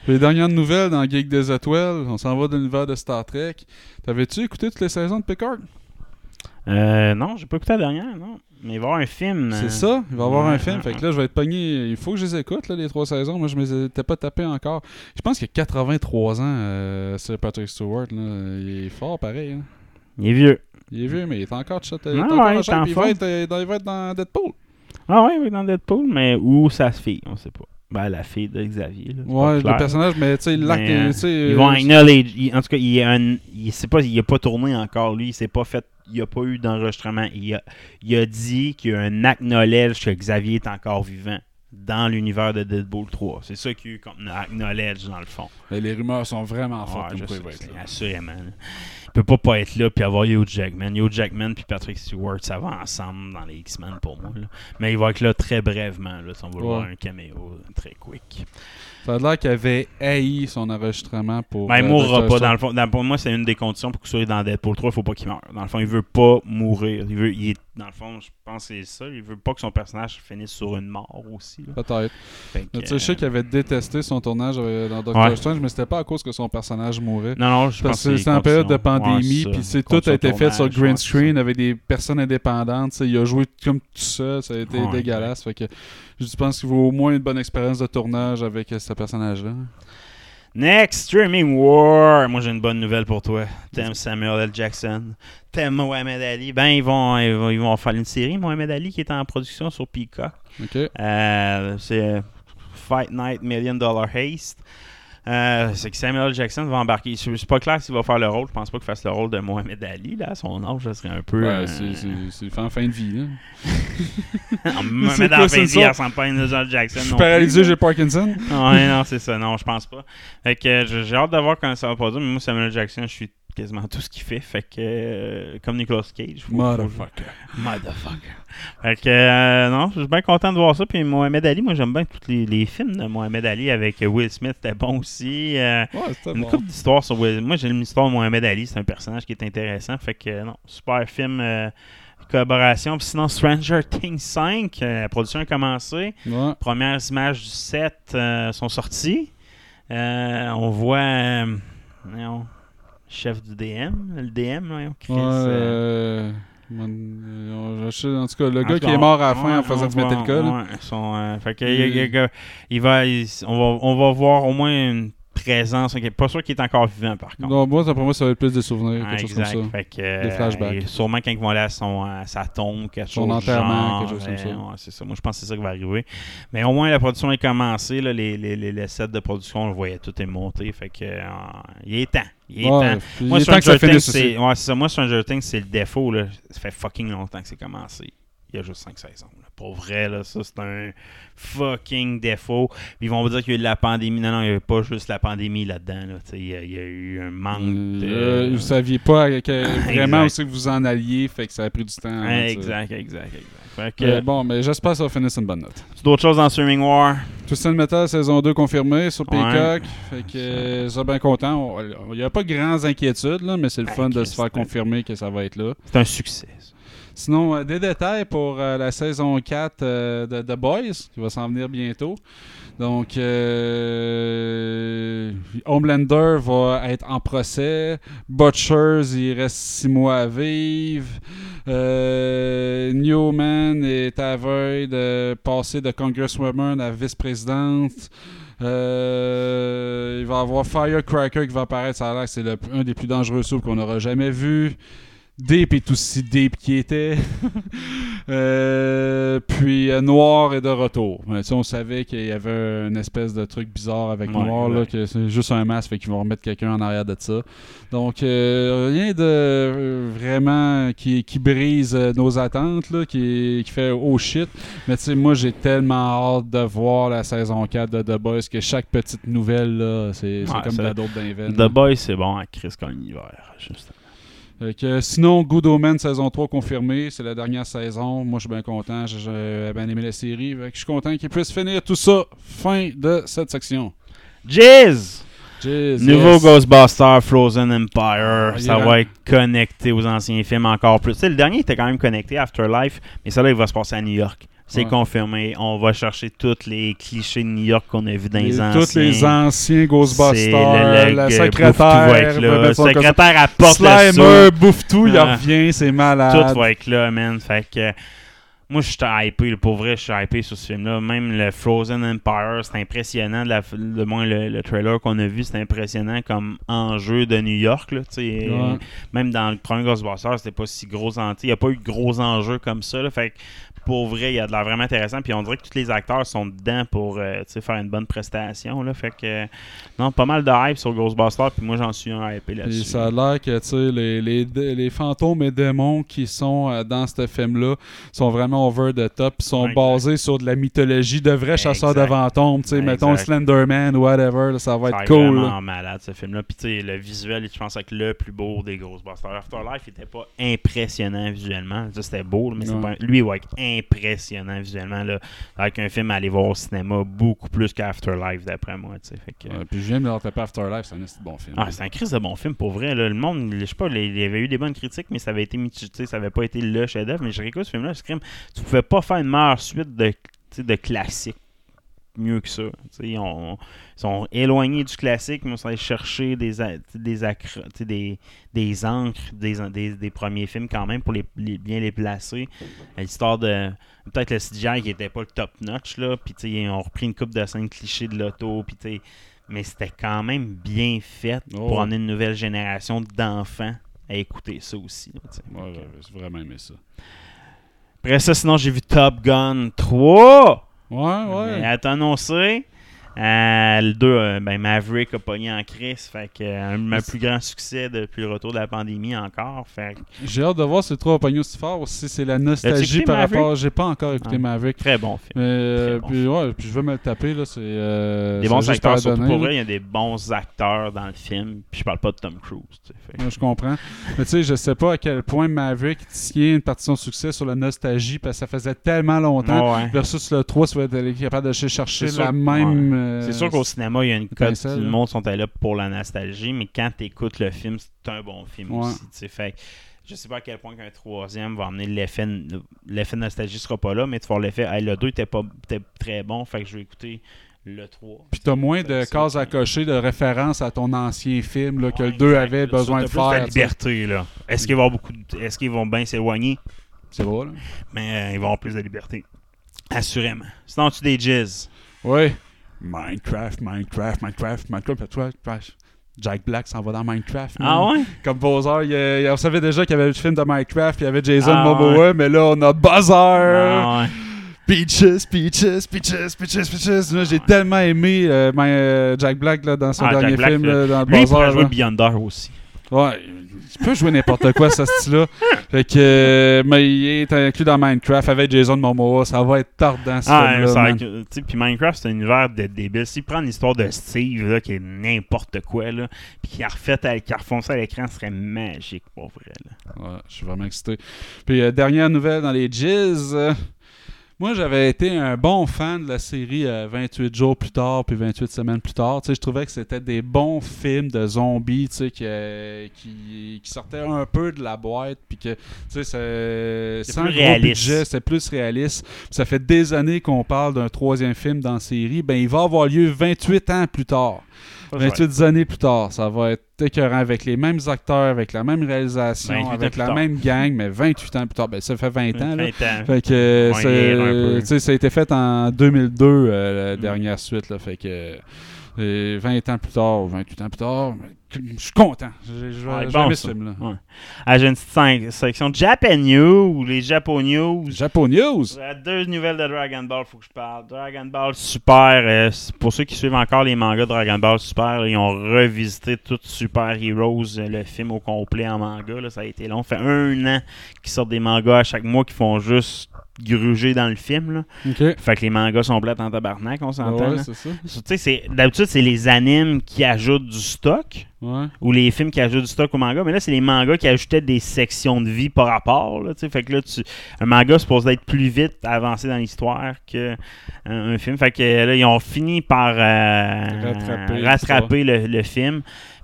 Speaker 2: Les dernières nouvelles dans Geek des Étoiles, on s'en va de l'univers de Star Trek. T'avais-tu écouté toutes les saisons de Picard?
Speaker 1: Euh, non, j'ai pas écouté la dernière, non. Mais il va y avoir un film.
Speaker 2: C'est
Speaker 1: euh,
Speaker 2: ça, il va y avoir
Speaker 1: ouais,
Speaker 2: un film.
Speaker 1: ouais,
Speaker 2: Fait que là, je vais être pogné. Il faut que je les écoute, là, les trois saisons. Moi, je ne les étais pas tapé encore. Je pense qu'il a 83 ans, euh, Sir Patrick Stewart. Là. Il est fort, pareil. hein.
Speaker 1: Il est vieux.
Speaker 2: Il est vieux, mais il est encore chat.
Speaker 1: Ah ouais, il est en
Speaker 2: il, va être, euh, dans- il va être dans Deadpool.
Speaker 1: Ah ouais, oui, dans Deadpool, mais où sa fille, on sait pas. Ben, la fille de Xavier. Là,
Speaker 2: Ouais, le personnage, mais tu sais, l'acte.
Speaker 1: Mais, euh, Ils vont
Speaker 2: euh,
Speaker 1: acknowledge. il- en tout cas, il est un, il, sait pas, il a pas tourné encore, lui. Il s'est pas fait. Il a pas eu d'enregistrement. Il a, il a dit qu'il y a un acknowledge que Xavier est encore vivant dans l'univers de Deadpool 3. C'est ça qu'il y a eu comme acknowledge dans le fond.
Speaker 2: mais les rumeurs sont vraiment
Speaker 1: Ouais,
Speaker 2: fortes. quoi
Speaker 1: sais,
Speaker 2: être là.
Speaker 1: assurément. là. Il peut pas pas être là puis avoir Hugh Jackman. Hugh Jackman puis Patrick Stewart, ça va ensemble dans les X-Men pour moi. là. Mais il va être là très brièvement. Là, si on va
Speaker 2: Ouais.
Speaker 1: voir un caméo très quick.
Speaker 2: Ça a l'air qu'il avait haï son enregistrement pour.
Speaker 1: Ben, il
Speaker 2: euh,
Speaker 1: mourra pas. Dans le fond, dans- pour moi, c'est une des conditions pour qu'il soit dans Deadpool 3. Il faut pas qu'il meure. Dans le fond, il veut pas mourir. Il veut, il est, dans le fond, je pense que c'est ça. Il veut pas que son personnage finisse sur une mort aussi.
Speaker 2: Peut-être. Je sais qu'il avait détesté son tournage euh, dans Doctor
Speaker 1: Ouais.
Speaker 2: Strange, mais c'était pas à cause que son personnage mourait.
Speaker 1: Non, non, je pense
Speaker 2: Parce
Speaker 1: que
Speaker 2: que c'était en période de pandémie, puis c'est tout a été fait sur green screen avec des personnes indépendantes. Il a joué comme tout seul, ça a été
Speaker 1: Ouais,
Speaker 2: dégueulasse. Fait que je pense qu'il vaut au moins une bonne expérience de tournage avec euh, ce personnage-là.
Speaker 1: Next Streaming War. Moi, j'ai une bonne nouvelle pour toi. T'aimes Samuel L. Jackson. T'aimes Mohamed Ali. Ben, ils vont, ils vont, ils vont faire une série, Mohamed Ali, qui est en production sur Peacock.
Speaker 2: OK?
Speaker 1: Euh, c'est Fight Night Million Dollar Haste. Euh, c'est que Samuel. Jackson va embarquer. Suis pas clair s'il va faire le rôle. Je pense pas qu'il fasse le rôle de Mohamed Ali. Là, son âge, ça serait un peu.
Speaker 2: Ouais,
Speaker 1: euh,
Speaker 2: c'est- c'est c'est en fin de vie. Là. (laughs) (laughs)
Speaker 1: Mohamed
Speaker 2: C'est
Speaker 1: Ali,
Speaker 2: c'est
Speaker 1: ressemble pas à Samuel. Jackson.
Speaker 2: Je suis paralysé, j'ai Parkinson.
Speaker 1: Ouais, non, c'est ça. Non, je pense pas. Fait que euh, j'ai hâte de voir comment ça va produire. Mais moi, Samuel. Jackson, je suis quasiment tout ce qu'il fait. Fait que, euh, comme Nicolas Cage. faut-
Speaker 2: Motherfucker.
Speaker 1: faut- Motherfucker. Fait que, euh, non, je suis bien content de voir ça. Puis Mohamed Ali, moi, j'aime bien tous les, les films de Mohamed Ali avec Will Smith. C'était bon aussi. Euh,
Speaker 2: Ouais,
Speaker 1: une
Speaker 2: bon.
Speaker 1: couple d'histoires sur Will Moi, j'aime l'histoire de Mohamed Ali. C'est un personnage qui est intéressant. Fait que, non, super film. collaboration. Puis sinon, Stranger Things 5, euh, la production a commencé.
Speaker 2: Ouais.
Speaker 1: Premières images du set euh, sont sorties. Euh, on voit voyons, chef du DM, le DM, voyons, Chris.
Speaker 2: Ouais,
Speaker 1: euh,
Speaker 2: euh, je en tout cas, le gars qui est mort à la
Speaker 1: on-
Speaker 2: fin en faisant du là.
Speaker 1: ouais, son, euh, fait que, il, on, va, on va voir au moins une présence. ok, Pas sûr qu'il est encore vivant, par contre.
Speaker 2: Non, moi, pour moi, ça va être plus des souvenirs,
Speaker 1: Ah,
Speaker 2: quelque chose
Speaker 1: exact.
Speaker 2: comme ça.
Speaker 1: Fait que, euh,
Speaker 2: Des flashbacks.
Speaker 1: et sûrement quand ils vont aller à, son, à sa tombe, quelque
Speaker 2: Son
Speaker 1: chose
Speaker 2: enterrement,
Speaker 1: genre,
Speaker 2: quelque chose comme ça.
Speaker 1: euh, ouais, c'est ça. Moi, je pense que c'est ça qui va arriver. Mais au moins, la production est commencée. Là, les, les, les, les sets de production, on le voyait, tout est monté. Fait que, euh, il est temps. Il est
Speaker 2: Ouais,
Speaker 1: temps. Moi,
Speaker 2: il est temps que ça finisse
Speaker 1: c'est
Speaker 2: aussi.
Speaker 1: ouais, c'est ça. Moi, Stranger Things, c'est le défaut. Là. Ça fait fucking longtemps que c'est commencé. Il y a juste 5 saisons. Pour vrai, là, ça, c'est un fucking défaut. Puis ils vont vous dire qu'il y a eu de la pandémie. Non, non, il n'y a pas juste la pandémie là-dedans. Là. Il, y a, il y a eu un manque de...
Speaker 2: Euh, vous saviez pas euh, que- (laughs) vraiment
Speaker 1: Exact.
Speaker 2: que vous en alliez, fait que ça a pris du temps. de-
Speaker 1: Exact, exact, exact. Fait que,
Speaker 2: Euh, bon, mais j'espère que ça va finir sur une bonne note.
Speaker 1: d'autres choses dans Streaming War?
Speaker 2: Twisted Metal saison 2 confirmée sur
Speaker 1: Ouais.
Speaker 2: Peacock. Fait que euh, ça bien content. On- Il n'y a pas de grandes inquiétudes, là, mais c'est le
Speaker 1: Ben,
Speaker 2: fun de se faire confirmer que ça va être là.
Speaker 1: C'est un succès.
Speaker 2: Sinon, euh, des détails pour euh, la saison 4 euh, de The Boys, qui va s'en venir bientôt. Donc, Homelander va être en procès. Butchers, il reste six mois à vivre. Newman est à veille de passer de Congresswoman à vice-présidente. Il va y avoir Firecracker qui va apparaître. Ça a l'air que c'est un des plus dangereux soupes qu'on aura jamais vu. Deep est aussi deep qu'il était. (laughs) Euh, puis euh, Noir est de retour. Mais, on savait qu'il y avait une espèce de truc bizarre avec
Speaker 1: Ouais,
Speaker 2: Noir, là, que c'est juste un masque, fait qu'ils vont remettre quelqu'un en arrière de ça. Donc, euh, rien de vraiment qui, qui brise nos attentes, là, qui, qui fait oh shit. Mais tu sais, moi, j'ai tellement hâte de voir la saison 4 de The Boys que chaque petite nouvelle, là, c'est
Speaker 1: Ouais,
Speaker 2: comme de la dope d'un
Speaker 1: The. Boys, c'est bon à Chris comme l'hiver. Justement.
Speaker 2: Fait que, sinon, Good Omen saison 3 confirmée, c'est la dernière saison. Moi, je suis bien content. J'ai bien aimé la série. Je suis content qu'ils puissent finir tout ça. Fin de cette section.
Speaker 1: Jizz!
Speaker 2: Jeez,
Speaker 1: Nouveau
Speaker 2: yes.
Speaker 1: Ghostbuster Frozen Empire,
Speaker 2: Ah,
Speaker 1: ça va être connecté aux anciens films encore plus. Tu sais, le dernier était quand même connecté, Afterlife, mais ça là, il va se passer à New York. C'est
Speaker 2: Ouais.
Speaker 1: confirmé. On va chercher tous les clichés de New York qu'on a vus dans les, anciens.
Speaker 2: Tous les anciens Ghostbusters,
Speaker 1: le- le-
Speaker 2: la secrétaire,
Speaker 1: va être là.
Speaker 2: son
Speaker 1: secrétaire apporte le
Speaker 2: Slimer, bouffe tout, il
Speaker 1: Ah.
Speaker 2: revient, c'est malade.
Speaker 1: Tout va être là, man. Fait que moi, je suis hypé. là. Pour vrai, je suis hypé sur ce film-là. Même le Frozen Empire, c'est impressionnant. La, le moins le, le trailer qu'on a vu, c'est impressionnant comme enjeu de New York. Là.
Speaker 2: Ouais.
Speaker 1: Même dans le premier Ghostbusters, c'était pas si gros. Il n'y a pas eu de gros enjeux comme ça. là. Fait pour vrai, il y a de l'air vraiment intéressant. Puis on dirait que tous les acteurs sont dedans pour euh, faire une bonne prestation. Là. Fait que euh, non, pas mal de hype sur Ghostbusters. Puis moi, j'en suis un
Speaker 2: Puis
Speaker 1: là-dessus.
Speaker 2: ça a l'air que les, les, les fantômes et démons qui sont euh, dans ce film-là sont vraiment over the top, puis sont
Speaker 1: Ouais,
Speaker 2: basés sur de la mythologie de vrais chasseurs de fantômes.
Speaker 1: Ouais,
Speaker 2: Mettons. Slenderman ou whatever, là, ça va
Speaker 1: Ça
Speaker 2: être cool.
Speaker 1: vraiment
Speaker 2: là.
Speaker 1: malade ce film-là. Puis le visuel, je pense, avec le plus beau des Ghostbusters. Afterlife était pas impressionnant visuellement. C'était beau, mais c'est
Speaker 2: Ouais.
Speaker 1: pas- lui, il va être impressionnant visuellement. Là, avec un film à aller voir au cinéma beaucoup plus qu'Afterlife, d'après moi. tu sais. Fait que,
Speaker 2: Ouais, puis je viens de me taper Afterlife, c'est un bon film.
Speaker 1: ah, c'est un crise de bon film pour vrai. Là. Le monde, je sais pas, il y avait eu des bonnes critiques, mais ça avait été ça avait pas été le chef-d'œuvre. Mais je réécoute ce film-là, ce crime, tu pouvais pas faire une meilleure suite de, de classiques mieux que ça. Ils, ont- ils sont éloignés du classique, mais on s'est chercher des, des, des, des encres des, des, des premiers films quand même pour les, les- bien les placer. L'histoire de. Peut-être le CGI qui était pas le top notch, là. Puis, tu sais, ils ont repris une coupe de scènes clichés de l'auto. Puis, tu sais, mais c'était quand même bien fait
Speaker 2: Oh.
Speaker 1: pour emmener une nouvelle génération d'enfants à écouter ça aussi.
Speaker 2: Ouais, j'ai vraiment aimé ça.
Speaker 1: Après ça, sinon, j'ai vu Top Gun 3.
Speaker 2: Ouais,
Speaker 1: Mais
Speaker 2: ouais.
Speaker 1: à t'annoncer. Euh, le 2, ben Maverick a pogné en crise. Fait que euh, un plus grand succès depuis le retour de la pandémie encore. Fait
Speaker 2: J'ai hâte de voir si le 3 pognon si fort ou si c'est la nostalgie par
Speaker 1: Maverick?
Speaker 2: rapport. J'ai pas encore écouté
Speaker 1: Ah.
Speaker 2: Maverick.
Speaker 1: très bon film.
Speaker 2: Mais euh, puis, ouais, puis je vais me le taper là, c'est euh,
Speaker 1: des bons acteurs,
Speaker 2: par
Speaker 1: surtout
Speaker 2: donner,
Speaker 1: pour vrai, il y a des bons acteurs dans le film. Puis je parle pas de Tom Cruise. Fait
Speaker 2: Ouais, je comprends. Mais tu sais, je sais pas à quel point Maverick tient une partie de son succès sur la nostalgie parce que ça faisait tellement longtemps.
Speaker 1: Ouais, ouais.
Speaker 2: Versus le 3, tu vas être capable de chercher la même. Euh,
Speaker 1: C'est sûr qu'au cinéma, il y a une cote.
Speaker 2: étincelle,
Speaker 1: Le monde sont là pour la nostalgie, mais quand tu écoutes le film, c'est un bon film
Speaker 2: Ouais.
Speaker 1: aussi. Fait je sais pas à quel point qu'un troisième va amener l'effet. L'effet de nostalgie sera pas là, mais tu vas voir l'effet. Hey, le 2 était pas était très bon, fait que je vais écouter le 3.
Speaker 2: Puis t'as moins de cases à cocher de référence à ton ancien film là, que le 2
Speaker 1: exact.
Speaker 2: avait
Speaker 1: Là,
Speaker 2: besoin de faire.
Speaker 1: la liberté, là. Est-ce qu'ils vont beaucoup de- Est-ce qu'ils vont bien s'éloigner?
Speaker 2: C'est vrai, là.
Speaker 1: Mais euh, ils vont avoir plus de liberté. Assurément. Sinon, tu des jizz.
Speaker 2: Oui. Minecraft, Minecraft, Minecraft, Minecraft, toi, toi, Jack Black s'en va dans Minecraft. man.
Speaker 1: Ah ouais?
Speaker 2: Comme Bowser, il on savait déjà qu'il y avait le film de Minecraft, puis il y avait Jason
Speaker 1: Ah
Speaker 2: Momoa, mais là, on a Bowser.
Speaker 1: Ah ouais.
Speaker 2: Peaches, Peaches, Peaches, Peaches, Peaches. J'ai tellement aimé euh, euh, Jack Black là, dans son
Speaker 1: Ah,
Speaker 2: dernier
Speaker 1: Black,
Speaker 2: film,
Speaker 1: là.
Speaker 2: dans
Speaker 1: Lui, il pourrait
Speaker 2: Bowser.
Speaker 1: jouer. Beyonder aussi.
Speaker 2: Ouais, il peut jouer n'importe quoi, ce style-là. Fait que, euh, mais il est inclus dans Minecraft avec Jason Momoa. Ça va être tardant, ce
Speaker 1: Ah,
Speaker 2: film-là.
Speaker 1: puis Minecraft, c'est un univers de débile. S'il prend l'histoire de Steve, là, qui est n'importe quoi, là, puis qu'il a refait, à- qu'il ça à l'écran, ce serait magique, pour vrai. Là.
Speaker 2: Ouais, je suis vraiment excité. Puis, euh, dernière nouvelle dans les Jizz. Euh, Moi, j'avais été un bon fan de la série euh, 28 jours plus tard, puis 28 semaines plus tard. Tu sais, je trouvais que c'était des bons films de zombies, tu sais, qui, euh, qui, qui sortaient un peu de la boîte, puis que, tu sais, c'est
Speaker 1: C'est
Speaker 2: sans
Speaker 1: plus
Speaker 2: gros
Speaker 1: réaliste.
Speaker 2: budget, c'est plus réaliste. Puis ça fait des années qu'on parle d'un troisième film dans la série. Ben, il va avoir lieu 28 ans plus tard.
Speaker 1: Ça, ça va
Speaker 2: 28 années plus tard, ça va être écœurant avec les mêmes acteurs, avec la même réalisation,
Speaker 1: 28 ans
Speaker 2: avec la
Speaker 1: tard.
Speaker 2: même gang, mais 28 ans plus tard. Ben, ça fait 20 ans, là.
Speaker 1: 20 ans.
Speaker 2: Fait que euh,
Speaker 1: Ouais,
Speaker 2: ça a été fait en 2002, euh, la
Speaker 1: Mm.
Speaker 2: dernière suite. Là, fait que euh, 20 ans plus tard, 28 ans plus tard, je suis content. J'ai vais
Speaker 1: Ouais, bon,
Speaker 2: ce film-là.
Speaker 1: Ouais. Ah, j'ai une petite sec- section Japan News ou les Japan News.
Speaker 2: Japan News.
Speaker 1: Euh, Deux nouvelles de Dragon Ball, faut que je parle. Dragon Ball Super, euh, pour ceux qui suivent encore les mangas de Dragon Ball Super, ils ont revisité tout Super Heroes, euh, le film au complet en manga. là, ça a été long. Ça fait un an qu'ils sortent des mangas à chaque mois qui font juste gruger dans le film. Là. Fait que les mangas sont plates en tabarnak, on s'entend.
Speaker 2: Ouais, c'est ça.
Speaker 1: D'habitude, c'est les animes qui ajoutent du stock
Speaker 2: Ouais.
Speaker 1: ou les films qui ajoutent du stock au manga, mais là, c'est les mangas qui ajoutaient des sections de vie par rapport. Là, fait que là, tu, un manga suppose être plus vite avancé dans l'histoire qu'un un film. Fait que là, ils ont fini par euh,
Speaker 2: Rattraper
Speaker 1: rattraper le, le film.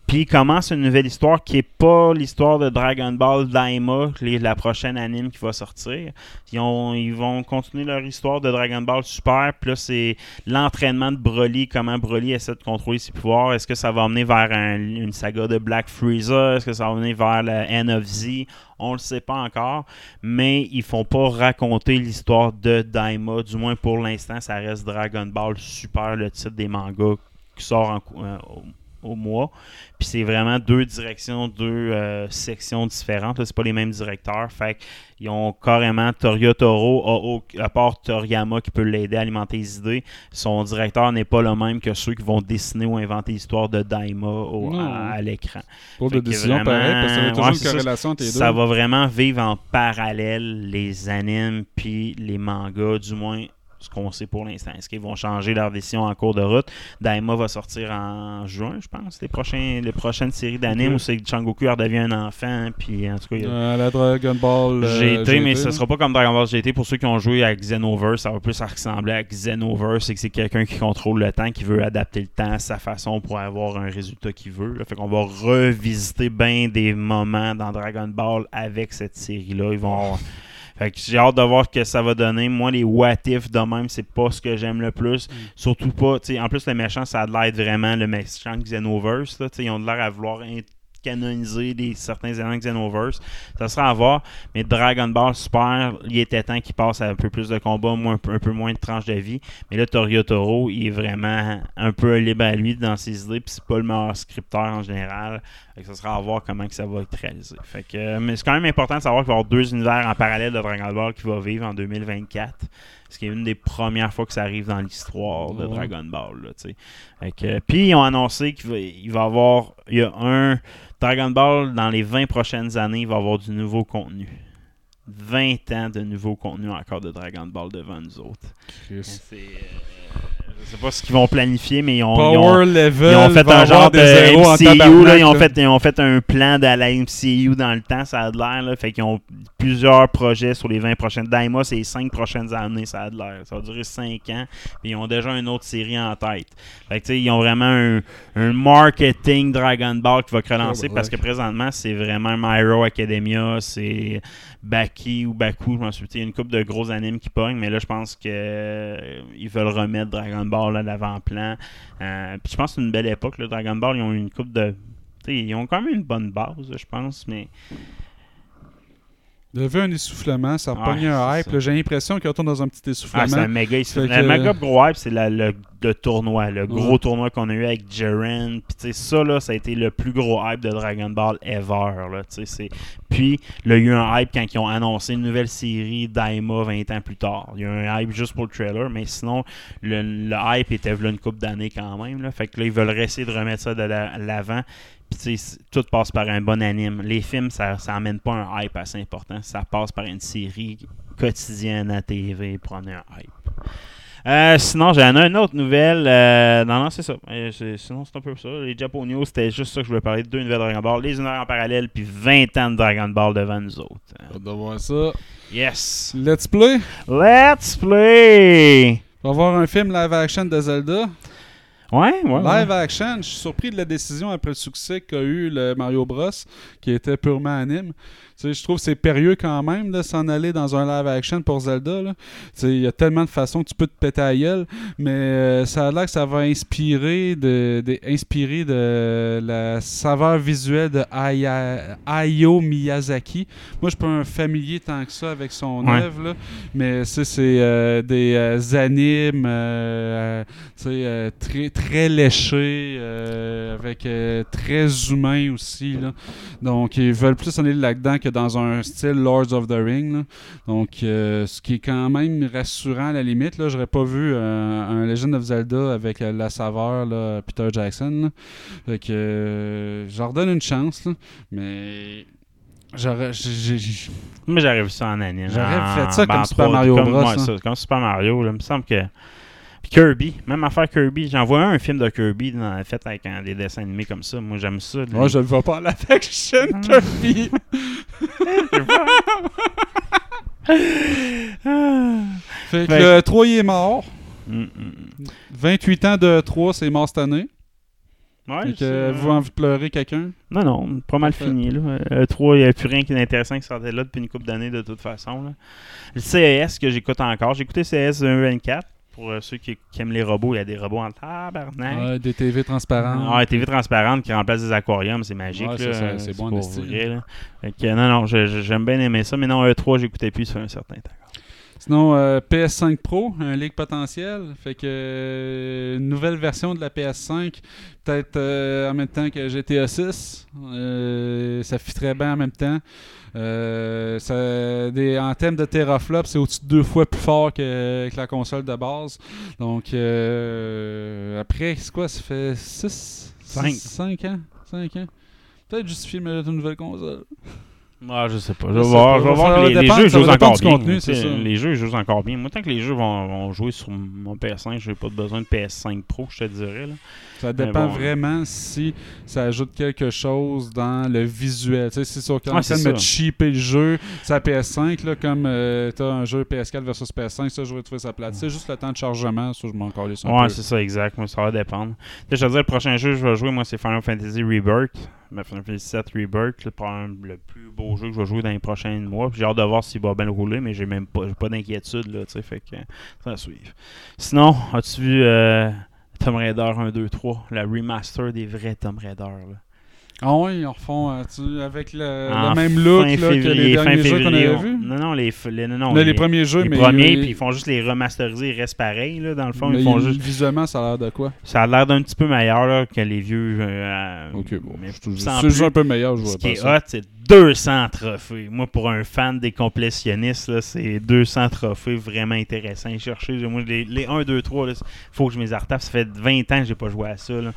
Speaker 1: Puis ils commencent une nouvelle histoire qui est pas l'histoire de Dragon Ball Daima, la prochaine anime qui va sortir. Ils, ont- ils vont continuer leur histoire de Dragon Ball Super. Puis là, c'est l'entraînement de Broly, comment Broly essaie de contrôler ses pouvoirs. Est-ce que ça va amener vers un- une saga de Black Freezer? Est-ce que ça va amener vers le End of Z? On le sait pas encore, mais ils font pas raconter l'histoire de Daima. Du moins pour l'instant, ça reste Dragon Ball Super, le titre des mangas qui sort en euh, au, mois. Puis c'est vraiment deux directions, deux euh, sections différentes. C'est pas les mêmes directeurs. Fait ils ont carrément Toria Toro, à part Toriyama qui peut l'aider à alimenter les idées. Son directeur n'est pas le même que ceux qui vont dessiner ou inventer l'histoire de Daima au- à, à l'écran.
Speaker 2: Pour
Speaker 1: Fait
Speaker 2: de
Speaker 1: que
Speaker 2: décision
Speaker 1: vraiment-
Speaker 2: pareil, parce que ça va toujours une corrélation entre les deux.
Speaker 1: Ça va vraiment vivre en parallèle les animes puis les mangas, du moins ce qu'on sait pour l'instant. Est-ce qu'ils vont changer leur décision en cours de route? Daima va sortir en juin, je pense, les, prochains, les prochaines séries d'animes où c'est que Changoku redevient un enfant. Puis en tout cas, il y a-
Speaker 2: Euh, la Dragon Ball. euh,
Speaker 1: GT, mais ce sera pas comme Dragon Ball GT. Pour ceux qui ont joué à Xenoverse, ça va plus ressembler à Xenoverse. C'est que c'est quelqu'un qui contrôle le temps, qui veut adapter le temps à sa façon pour avoir un résultat qu'il veut. là. Fait qu'on va revisiter bien des moments dans Dragon Ball avec cette série-là. Ils vont. Fait que j'ai hâte de voir ce que ça va donner. Moi, les what if de même, c'est pas ce que j'aime le plus. Surtout pas, tu sais, en plus, le méchant, ça a de l'air vraiment le méchant Xenoverse. Là, tu sais, ils ont de l'air à vouloir canoniser des, certains éléments Xenoverse. Ça sera à voir. Mais Dragon Ball Super, il était temps qu'il passe à un peu plus de combats, moins, un, peu, un peu moins de tranches de vie. Mais là, Torio Toro, il est vraiment un peu libre à lui dans ses idées, puis c'est pas le meilleur scripteur en général. Fait que ça sera à voir comment que ça va être réalisé. Fait que, euh, mais c'est quand même important de savoir qu'il va y avoir deux univers en parallèle de Dragon Ball qui va vivre en 2024. Ce qui est une des premières fois que ça arrive dans l'histoire de
Speaker 2: Ouais.
Speaker 1: Dragon Ball. Que, puis ils ont annoncé qu'il va, il va y avoir il y a un Dragon Ball dans les 20 prochaines années, il va y avoir du nouveau contenu. 20 ans de nouveau contenu encore de Dragon Ball devant nous autres. C'est, euh, je sais pas ce qu'ils vont planifier, mais ils ont, ils ont-
Speaker 2: Power level.
Speaker 1: ils ont fait
Speaker 2: va
Speaker 1: un genre de MCU,
Speaker 2: tabarnak,
Speaker 1: là, ils, ont fait, ils ont fait un plan de la MCU dans le temps, ça a de l'air. là. Fait qu'ils ont plusieurs projets sur les 20 prochaines. Daima, c'est les 5 prochaines années, ça a de l'air. Ça va durer 5 ans. Puis ils ont déjà une autre série en tête. Fait que, tu sais, ils ont vraiment un, un marketing Dragon Ball qui va relancer
Speaker 2: bah,
Speaker 1: parce que présentement, c'est vraiment My Hero Academia, c'est Baki ou Baku, je m'en souviens. Il y a une couple de gros animes qui pognent, mais là, je pense que euh, ils veulent remettre Dragon Ball à l'avant-plan. Euh, je pense que c'est une belle époque. Là, Dragon Ball, ils ont eu une coupe de. Ils ont quand même une bonne base, je pense, mais
Speaker 2: Il y avait un essoufflement, ça a
Speaker 1: Ouais,
Speaker 2: pogné un hype. J'ai l'impression qu'il retourne dans un petit
Speaker 1: ah,
Speaker 2: essoufflement.
Speaker 1: c'est un méga. Le méga gros hype, c'est le, le tournoi, le gros
Speaker 2: Ouais.
Speaker 1: tournoi qu'on a eu avec Jiren. Puis ça, là, ça a été le plus gros hype de Dragon Ball ever. Là, Puis, là, il y a eu un hype quand ils ont annoncé une nouvelle série Daima 20 ans plus tard. Il y a eu un hype juste pour le trailer, mais sinon, le, le hype était là une couple d'années quand même. Là. Fait que là, ils veulent essayer de remettre ça de la- l'avant. Puis, tout passe par un bon anime. Les films, ça, ça amène pas un hype assez important. Ça passe par une série quotidienne à TV pour amener un hype. Euh, sinon, j'en ai une autre nouvelle. euh, non, non, c'est ça. Euh, sinon, c'est un peu ça. Les Japonais, c'était juste ça que je voulais parler. Deux nouvelles Dragon Ball. Les univers en parallèle, puis 20 ans de Dragon Ball devant nous autres.
Speaker 2: Hâte de voir ça.
Speaker 1: Yes!
Speaker 2: Let's play.
Speaker 1: Let's play!
Speaker 2: On va voir un film live action de Zelda.
Speaker 1: Ouais, ouais.
Speaker 2: Live action, je suis surpris de la décision après le succès qu'a eu le Mario Bros, qui était purement anime. Sais, je trouve que c'est périlleux quand même de s'en aller dans un live action pour Zelda. Il y a tellement de façons que tu peux te péter à gueule, mais euh, ça a l'air que ça va inspirer de, de- inspirer de la saveur visuelle de Aya- Hayao Miyazaki. Moi, je suis pas un familier tant que ça avec son œuvre, mais c'est euh, des euh, animes euh, très, très léchés, avec très humain aussi. Là. Donc, ils veulent plus aller là-dedans que dans un style Lords of the Ring. là. Donc, euh, ce qui est quand même rassurant à la limite. Là, j'aurais pas vu euh, un Legend of Zelda avec euh, la saveur là, Peter Jackson. là. Fait que euh, je leur donne une chance, là, mais j'aurais.
Speaker 1: Moi, j'aurais vu ça en anime.
Speaker 2: J'aurais fait ça comme Super
Speaker 1: 3D,
Speaker 2: Mario
Speaker 1: comme,
Speaker 2: Bros,
Speaker 1: ouais,
Speaker 2: hein.
Speaker 1: ça, comme Super Mario. Là, il me semble que. Kirby, même affaire Kirby. J'en vois un, un film de Kirby dans, fait avec un- des dessins animés comme ça. Moi, j'aime ça.
Speaker 2: Moi, je le vois pas à l'affection, Kirby. (laughs) (laughs) Fait que
Speaker 1: Fait-
Speaker 2: le 3 il est mort.
Speaker 1: Mm, mm.
Speaker 2: 28 ans de 3, c'est mort cette année.
Speaker 1: Ouais,
Speaker 2: Fait que, avez-vous envie de pleurer quelqu'un?
Speaker 1: Non, non, pas mal fini. Là. Euh, 3, il n'y a plus rien qui est intéressant qui sortait là depuis une couple d'années de toute façon. Là. Le CES que j'écoute encore. J'ai écouté CES 2024. Pour euh, ceux qui, qui aiment les robots, il y a des robots en tabarnak.
Speaker 2: Ouais, des TV transparentes.
Speaker 1: Ah, TV transparente qui remplace des aquariums, c'est magique.
Speaker 2: Ouais,
Speaker 1: là.
Speaker 2: c'est bon
Speaker 1: pour vrai, là. Non, non, j'aime bien aimer ça, mais non, E3, j'écoutais plus, fait un certain temps.
Speaker 2: Sinon, euh, PS5 Pro, un leak potentiel. Fait que euh, une nouvelle version de la PS5, peut-être euh, en même temps que GTA 6. Euh, ça fit très bien en même temps. Euh, ça- des, en termes de teraflop, c'est au-dessus de deux fois plus fort que, que la console de base. Donc, euh, après, c'est quoi Ça fait 6
Speaker 1: Cinq.
Speaker 2: 5 ans? 5 ans? Peut-être justifier de mettre une nouvelle console.
Speaker 1: Ah, je sais pas. Je vais voir, je vais voir les, les
Speaker 2: dépendre-
Speaker 1: jeux
Speaker 2: ça va
Speaker 1: jouent encore
Speaker 2: du
Speaker 1: bien.
Speaker 2: contenu, ça.
Speaker 1: Les jeux jouent encore bien. Moi, tant que les jeux vont, vont jouer sur mon PS5, j'ai pas besoin de PS5 Pro, je te dirais. Là.
Speaker 2: Ça dépend
Speaker 1: bon,
Speaker 2: vraiment si ça ajoute quelque chose dans le visuel. Tu sais, si en train
Speaker 1: Ouais,
Speaker 2: de
Speaker 1: ça.
Speaker 2: cheaper le jeu, sa PS5, là, comme euh, t'as un jeu PS4 versus PS5, ça, je vais trouver ça plate. C'est juste le temps de chargement, ça, je m'en calisse un
Speaker 1: Ouais, c'est ça, exact. Moi, ça va dépendre. Tu sais, Je te dire, le prochain jeu que je vais jouer, moi, c'est Final Fantasy Rebirth. Ben, Final Fantasy VII Rebirth, le, le plus beau jeu que je vais jouer dans les prochains mois. J'ai hâte de voir s'il va bien rouler, mais j'ai même pas, j'ai pas d'inquiétude, là, tu sais, fait que ça va suivre. Sinon, as-tu vu euh, Tomb Raider 1, 2, 3, la remaster des vrais Tomb Raider, là?
Speaker 2: Ah oui, ils en refont euh, tu- avec le, même look
Speaker 1: fin
Speaker 2: là, que les
Speaker 1: février,
Speaker 2: derniers jeux qu'on
Speaker 1: février,
Speaker 2: avait vus.
Speaker 1: Non, non, les, les, non, non,
Speaker 2: Mais les premiers jeux,
Speaker 1: les
Speaker 2: mais
Speaker 1: premiers, puis ils font juste les remasteriser, ils restent pareils, là, dans le fond.
Speaker 2: mais
Speaker 1: Ils font juste
Speaker 2: Visuellement, ça a l'air de quoi?
Speaker 1: Ça a l'air d'un petit peu meilleur là, que les vieux. euh,
Speaker 2: Ok, bon.
Speaker 1: mais
Speaker 2: juste
Speaker 1: plus,
Speaker 2: un peu meilleur, je vois
Speaker 1: Ce
Speaker 2: pas
Speaker 1: qui est hot, c'est 200 trophées. Moi, pour un fan des complétionnistes, là, c'est 200 trophées vraiment intéressants à chercher. Moi, les, les 1, 2, 3, il faut que je me les retape. Ça fait 20 ans que j'ai pas joué à ça. là.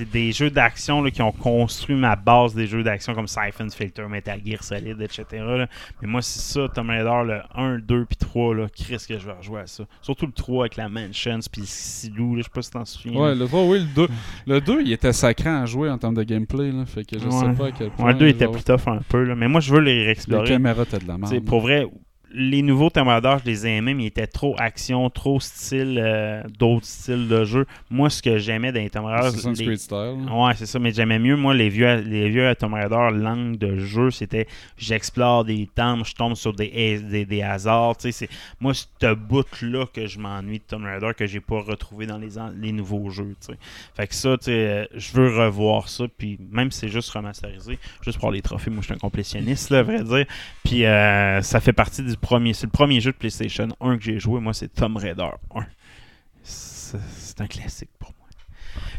Speaker 1: C'est des jeux d'action qui ont construit ma base des jeux d'action comme Siphon Filter, Metal Gear Solid, etc. là. Mais moi, c'est ça, Tomb Raider, le 1, 2 puis 3, là, Chris que je vais rejouer à ça. Surtout le 3 avec la Mansions puis le Silou, je sais pas si t'en souviens.
Speaker 2: Ouais, le 3, oui, le 2. Le 2, il était sacré à jouer en termes de gameplay. Là, fait que je sais
Speaker 1: Ouais.
Speaker 2: pas à quel point.
Speaker 1: Ouais, le 2 était
Speaker 2: genre,
Speaker 1: plus tough un peu, là. mais moi je veux les réexplorer.
Speaker 2: caméra, t'as de la merde.
Speaker 1: Pour vrai, les nouveaux Tomb Raider, je les aimais, mais ils étaient trop action, trop style, euh, d'autres styles de jeu. Moi, ce que j'aimais dans les Tomb Raider,
Speaker 2: Assassin's
Speaker 1: les-
Speaker 2: style.
Speaker 1: Ouais, c'est ça, mais j'aimais mieux, moi, les vieux, les vieux Tomb Raider, langue de jeu, c'était j'explore des temples, je tombe sur des, des, des hasards. C'est, moi, ce bout-là que je m'ennuie de Tomb Raider, que j'ai pas retrouvé dans les, an- les nouveaux jeux. tu sais. Fait que ça, tu sais, euh, je veux revoir ça, puis même si c'est juste remasterisé, juste pour les trophées, moi, je suis un complétionniste, là, à vrai dire. Puis euh, ça fait partie du premier. C'est le premier jeu de PlayStation 1 que j'ai joué, moi, c'est Tomb Raider 1. C'est un classique pour moi.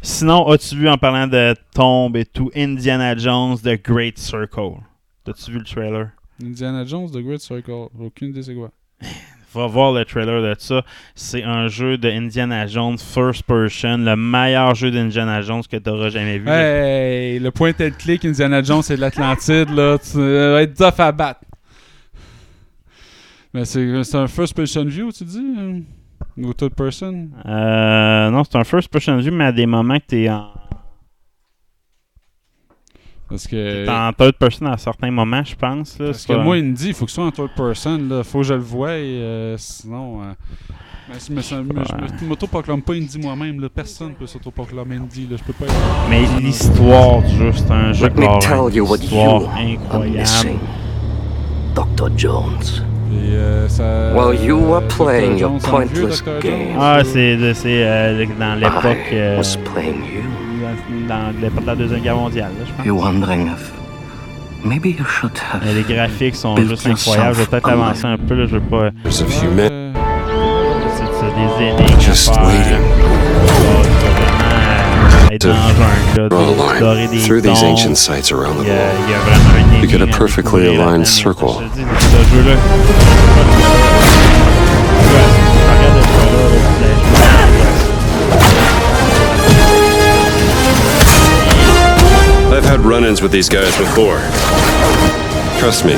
Speaker 1: Sinon, as-tu vu en parlant de tombe et tout, Indiana Jones The Great Circle? T'as-tu vu le trailer?
Speaker 2: Indiana Jones, The Great Circle. Aucune idée c'est quoi. (laughs)
Speaker 1: Va voir le trailer de ça. C'est un jeu de Indiana Jones first person, le meilleur jeu d'Indiana Jones que t'auras jamais vu.
Speaker 2: Hey, le point tel clic, Indiana Jones, c'est de l'Atlantide, là. Tu vas être tough à battre. Mais c'est c'est un first person view, tu dis? hein? Ou third person?
Speaker 1: Euh, non, c'est un first person view, mais à des moments que t'es en,
Speaker 2: Parce que.
Speaker 1: t'es en third person à certains moments, je pense. Là,
Speaker 2: Parce que
Speaker 1: pas-
Speaker 2: moi, il me dit, il faut que ce soit en third person. Là. faut que je le voie. Et, euh, sinon. euh, mais je me- m'auto-proclame pas Indie moi-même. Là. Personne peut s'auto-proclamer Indie. Là. Je peux pas être.
Speaker 1: Mais l'histoire du jeu, c'est un jeu
Speaker 3: Let me
Speaker 1: carré.
Speaker 3: tell you what
Speaker 1: Histoire
Speaker 3: you are
Speaker 1: incroyable.
Speaker 3: missing. Dr. Jones.
Speaker 2: Euh,
Speaker 3: While you were playing your pointless game.
Speaker 1: Ah, c'est euh, dans l'époque
Speaker 3: I
Speaker 1: euh,
Speaker 3: was playing you.
Speaker 1: dans l'époque de la Deuxième Guerre mondiale, là, je pense.
Speaker 3: You're wondering if maybe you should have.
Speaker 1: Mais les graphiques sont juste incroyables. Je vais peut-être avancer un peu, là, je veux pas...
Speaker 4: There's a few men
Speaker 2: Euh,
Speaker 1: C'est c'est des énigmes
Speaker 4: just
Speaker 1: à faire.
Speaker 4: waiting.
Speaker 1: Tu vas vraiment être dans la jungle, là,
Speaker 4: Draw a
Speaker 1: de- dorer
Speaker 4: line
Speaker 1: des
Speaker 4: through these
Speaker 1: tons.
Speaker 4: ancient sites around
Speaker 1: Il
Speaker 4: the
Speaker 1: y a,
Speaker 4: world.
Speaker 1: il y a vraiment une
Speaker 4: You get a
Speaker 1: énigme à
Speaker 4: perfectly
Speaker 1: découvrir
Speaker 4: aligned
Speaker 1: là-dedans,
Speaker 4: circle.
Speaker 1: mais Je te dis, ce jeu-là... Regarde le trailer, là,
Speaker 4: I've had run-ins with these guys before. Trust me,
Speaker 2: j'ai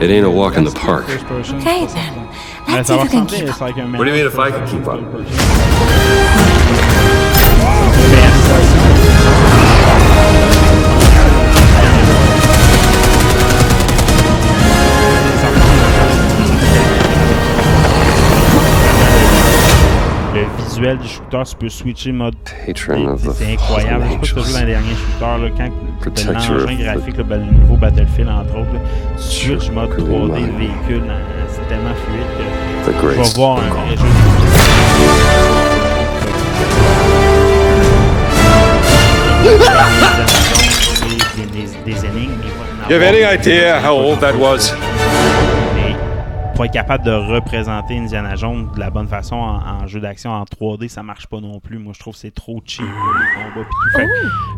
Speaker 2: vu,
Speaker 4: It ain't a walk in the
Speaker 2: c'est
Speaker 4: park.
Speaker 2: first person,
Speaker 5: Okay,
Speaker 2: c'est pas
Speaker 5: then.
Speaker 1: Mais
Speaker 5: Let's
Speaker 1: ça
Speaker 5: see
Speaker 1: va
Speaker 5: if we can
Speaker 1: ressembler,
Speaker 5: keep
Speaker 1: c'est avec un
Speaker 4: What do you mean if I
Speaker 1: mélange
Speaker 4: can keep up?
Speaker 1: Le visuel du shooter, tu peux switcher mode. C'est incroyable. Je sais pas si tu as joué dans les derniers shooters, là, quand l'engin graphique, là, ben, le nouveau Battlefield entre autres, là, tu switches mode
Speaker 4: cool
Speaker 1: 3D de véhicule, hein, c'est tellement fluide que tu vas voir un vrai jeu.
Speaker 4: You have any idea how old that was?
Speaker 1: pour être capable de représenter Indiana Jones de la bonne façon en, en jeu d'action en 3D, ça marche pas non plus. Moi, je trouve que c'est trop cheap les combats pis tout. Fait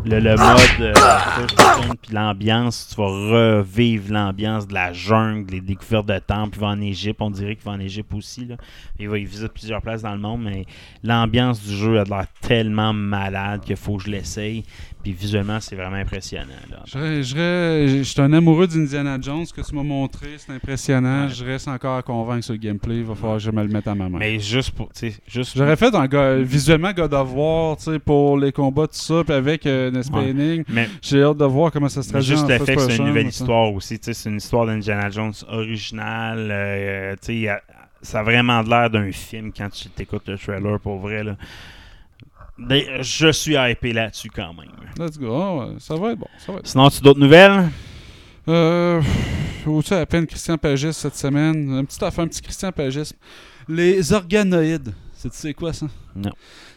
Speaker 1: le, le mode euh, puis l'ambiance, tu vas revivre l'ambiance de la jungle, les découvertes de temples. Il va en Égypte, on dirait qu'il va en Égypte aussi. Là. Il va y visiter plusieurs places dans le monde, mais l'ambiance du jeu a l'air tellement malade qu'il faut que je l'essaye. Puis visuellement, c'est vraiment impressionnant. Là.
Speaker 2: Je je je suis un amoureux d'Indiana Jones. Que tu m'as montré, c'est impressionnant.
Speaker 1: Ouais.
Speaker 2: Je reste encore à convaincre sur le gameplay. Il va falloir que je me le mette à ma main.
Speaker 1: Mais juste pour. Juste
Speaker 2: J'aurais fait un go- visuellement God of War, pour les combats, tout ça, puis avec euh,
Speaker 1: Ouais.
Speaker 2: J'ai hâte de voir comment ça se traduit
Speaker 1: juste le fait que c'est une nouvelle histoire aussi. C'est une histoire d'Indiana Jones originale. euh, ça a vraiment l'air d'un film quand tu t'écoutes le trailer pour vrai. Là. Mais je suis hypé là-dessus quand même.
Speaker 2: Let's go. Ah ça va être bon. Ça va être
Speaker 1: Sinon, tu d'autres nouvelles?
Speaker 2: Euh. Où-tu à peine Christian Pagis cette semaine? Un petit affaire, un petit Christian Pagis. Les organoïdes. C'est tu sais quoi ça?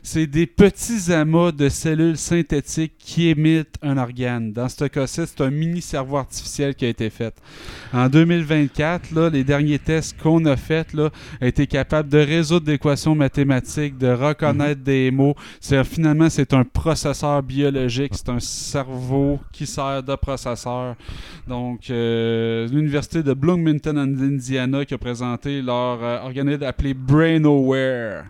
Speaker 2: C'est des petits amas de cellules synthétiques qui émettent un organe. Dans ce cas-ci, c'est un mini cerveau artificiel qui a été fait. En 2024, là, les derniers tests qu'on a faits a été capable de résoudre des équations mathématiques, de reconnaître des mots. Finalement c'est un processeur biologique, c'est un cerveau qui sert de processeur. Donc euh, l'université de Bloomington en Indiana qui a présenté leur euh, organoïde appelé BrainAware.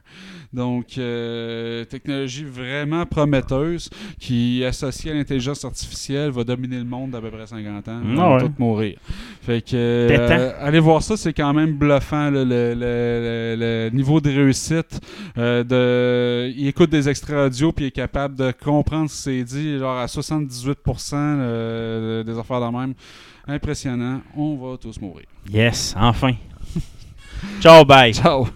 Speaker 2: Donc, euh, technologie vraiment prometteuse qui, associée à l'intelligence artificielle, va dominer le monde d'à peu près 50 ans.
Speaker 1: Mm,
Speaker 2: On va tous mourir. Fait que, euh, allez voir ça, c'est quand même bluffant là, le, le- le- le niveau de réussite. euh, de, il écoute des extraits audio puis il est capable de comprendre ce qui c'est dit, genre à 78% euh, des affaires de même. Impressionnant. On va tous mourir.
Speaker 1: Yes, enfin. (laughs) Ciao, bye.
Speaker 2: Ciao!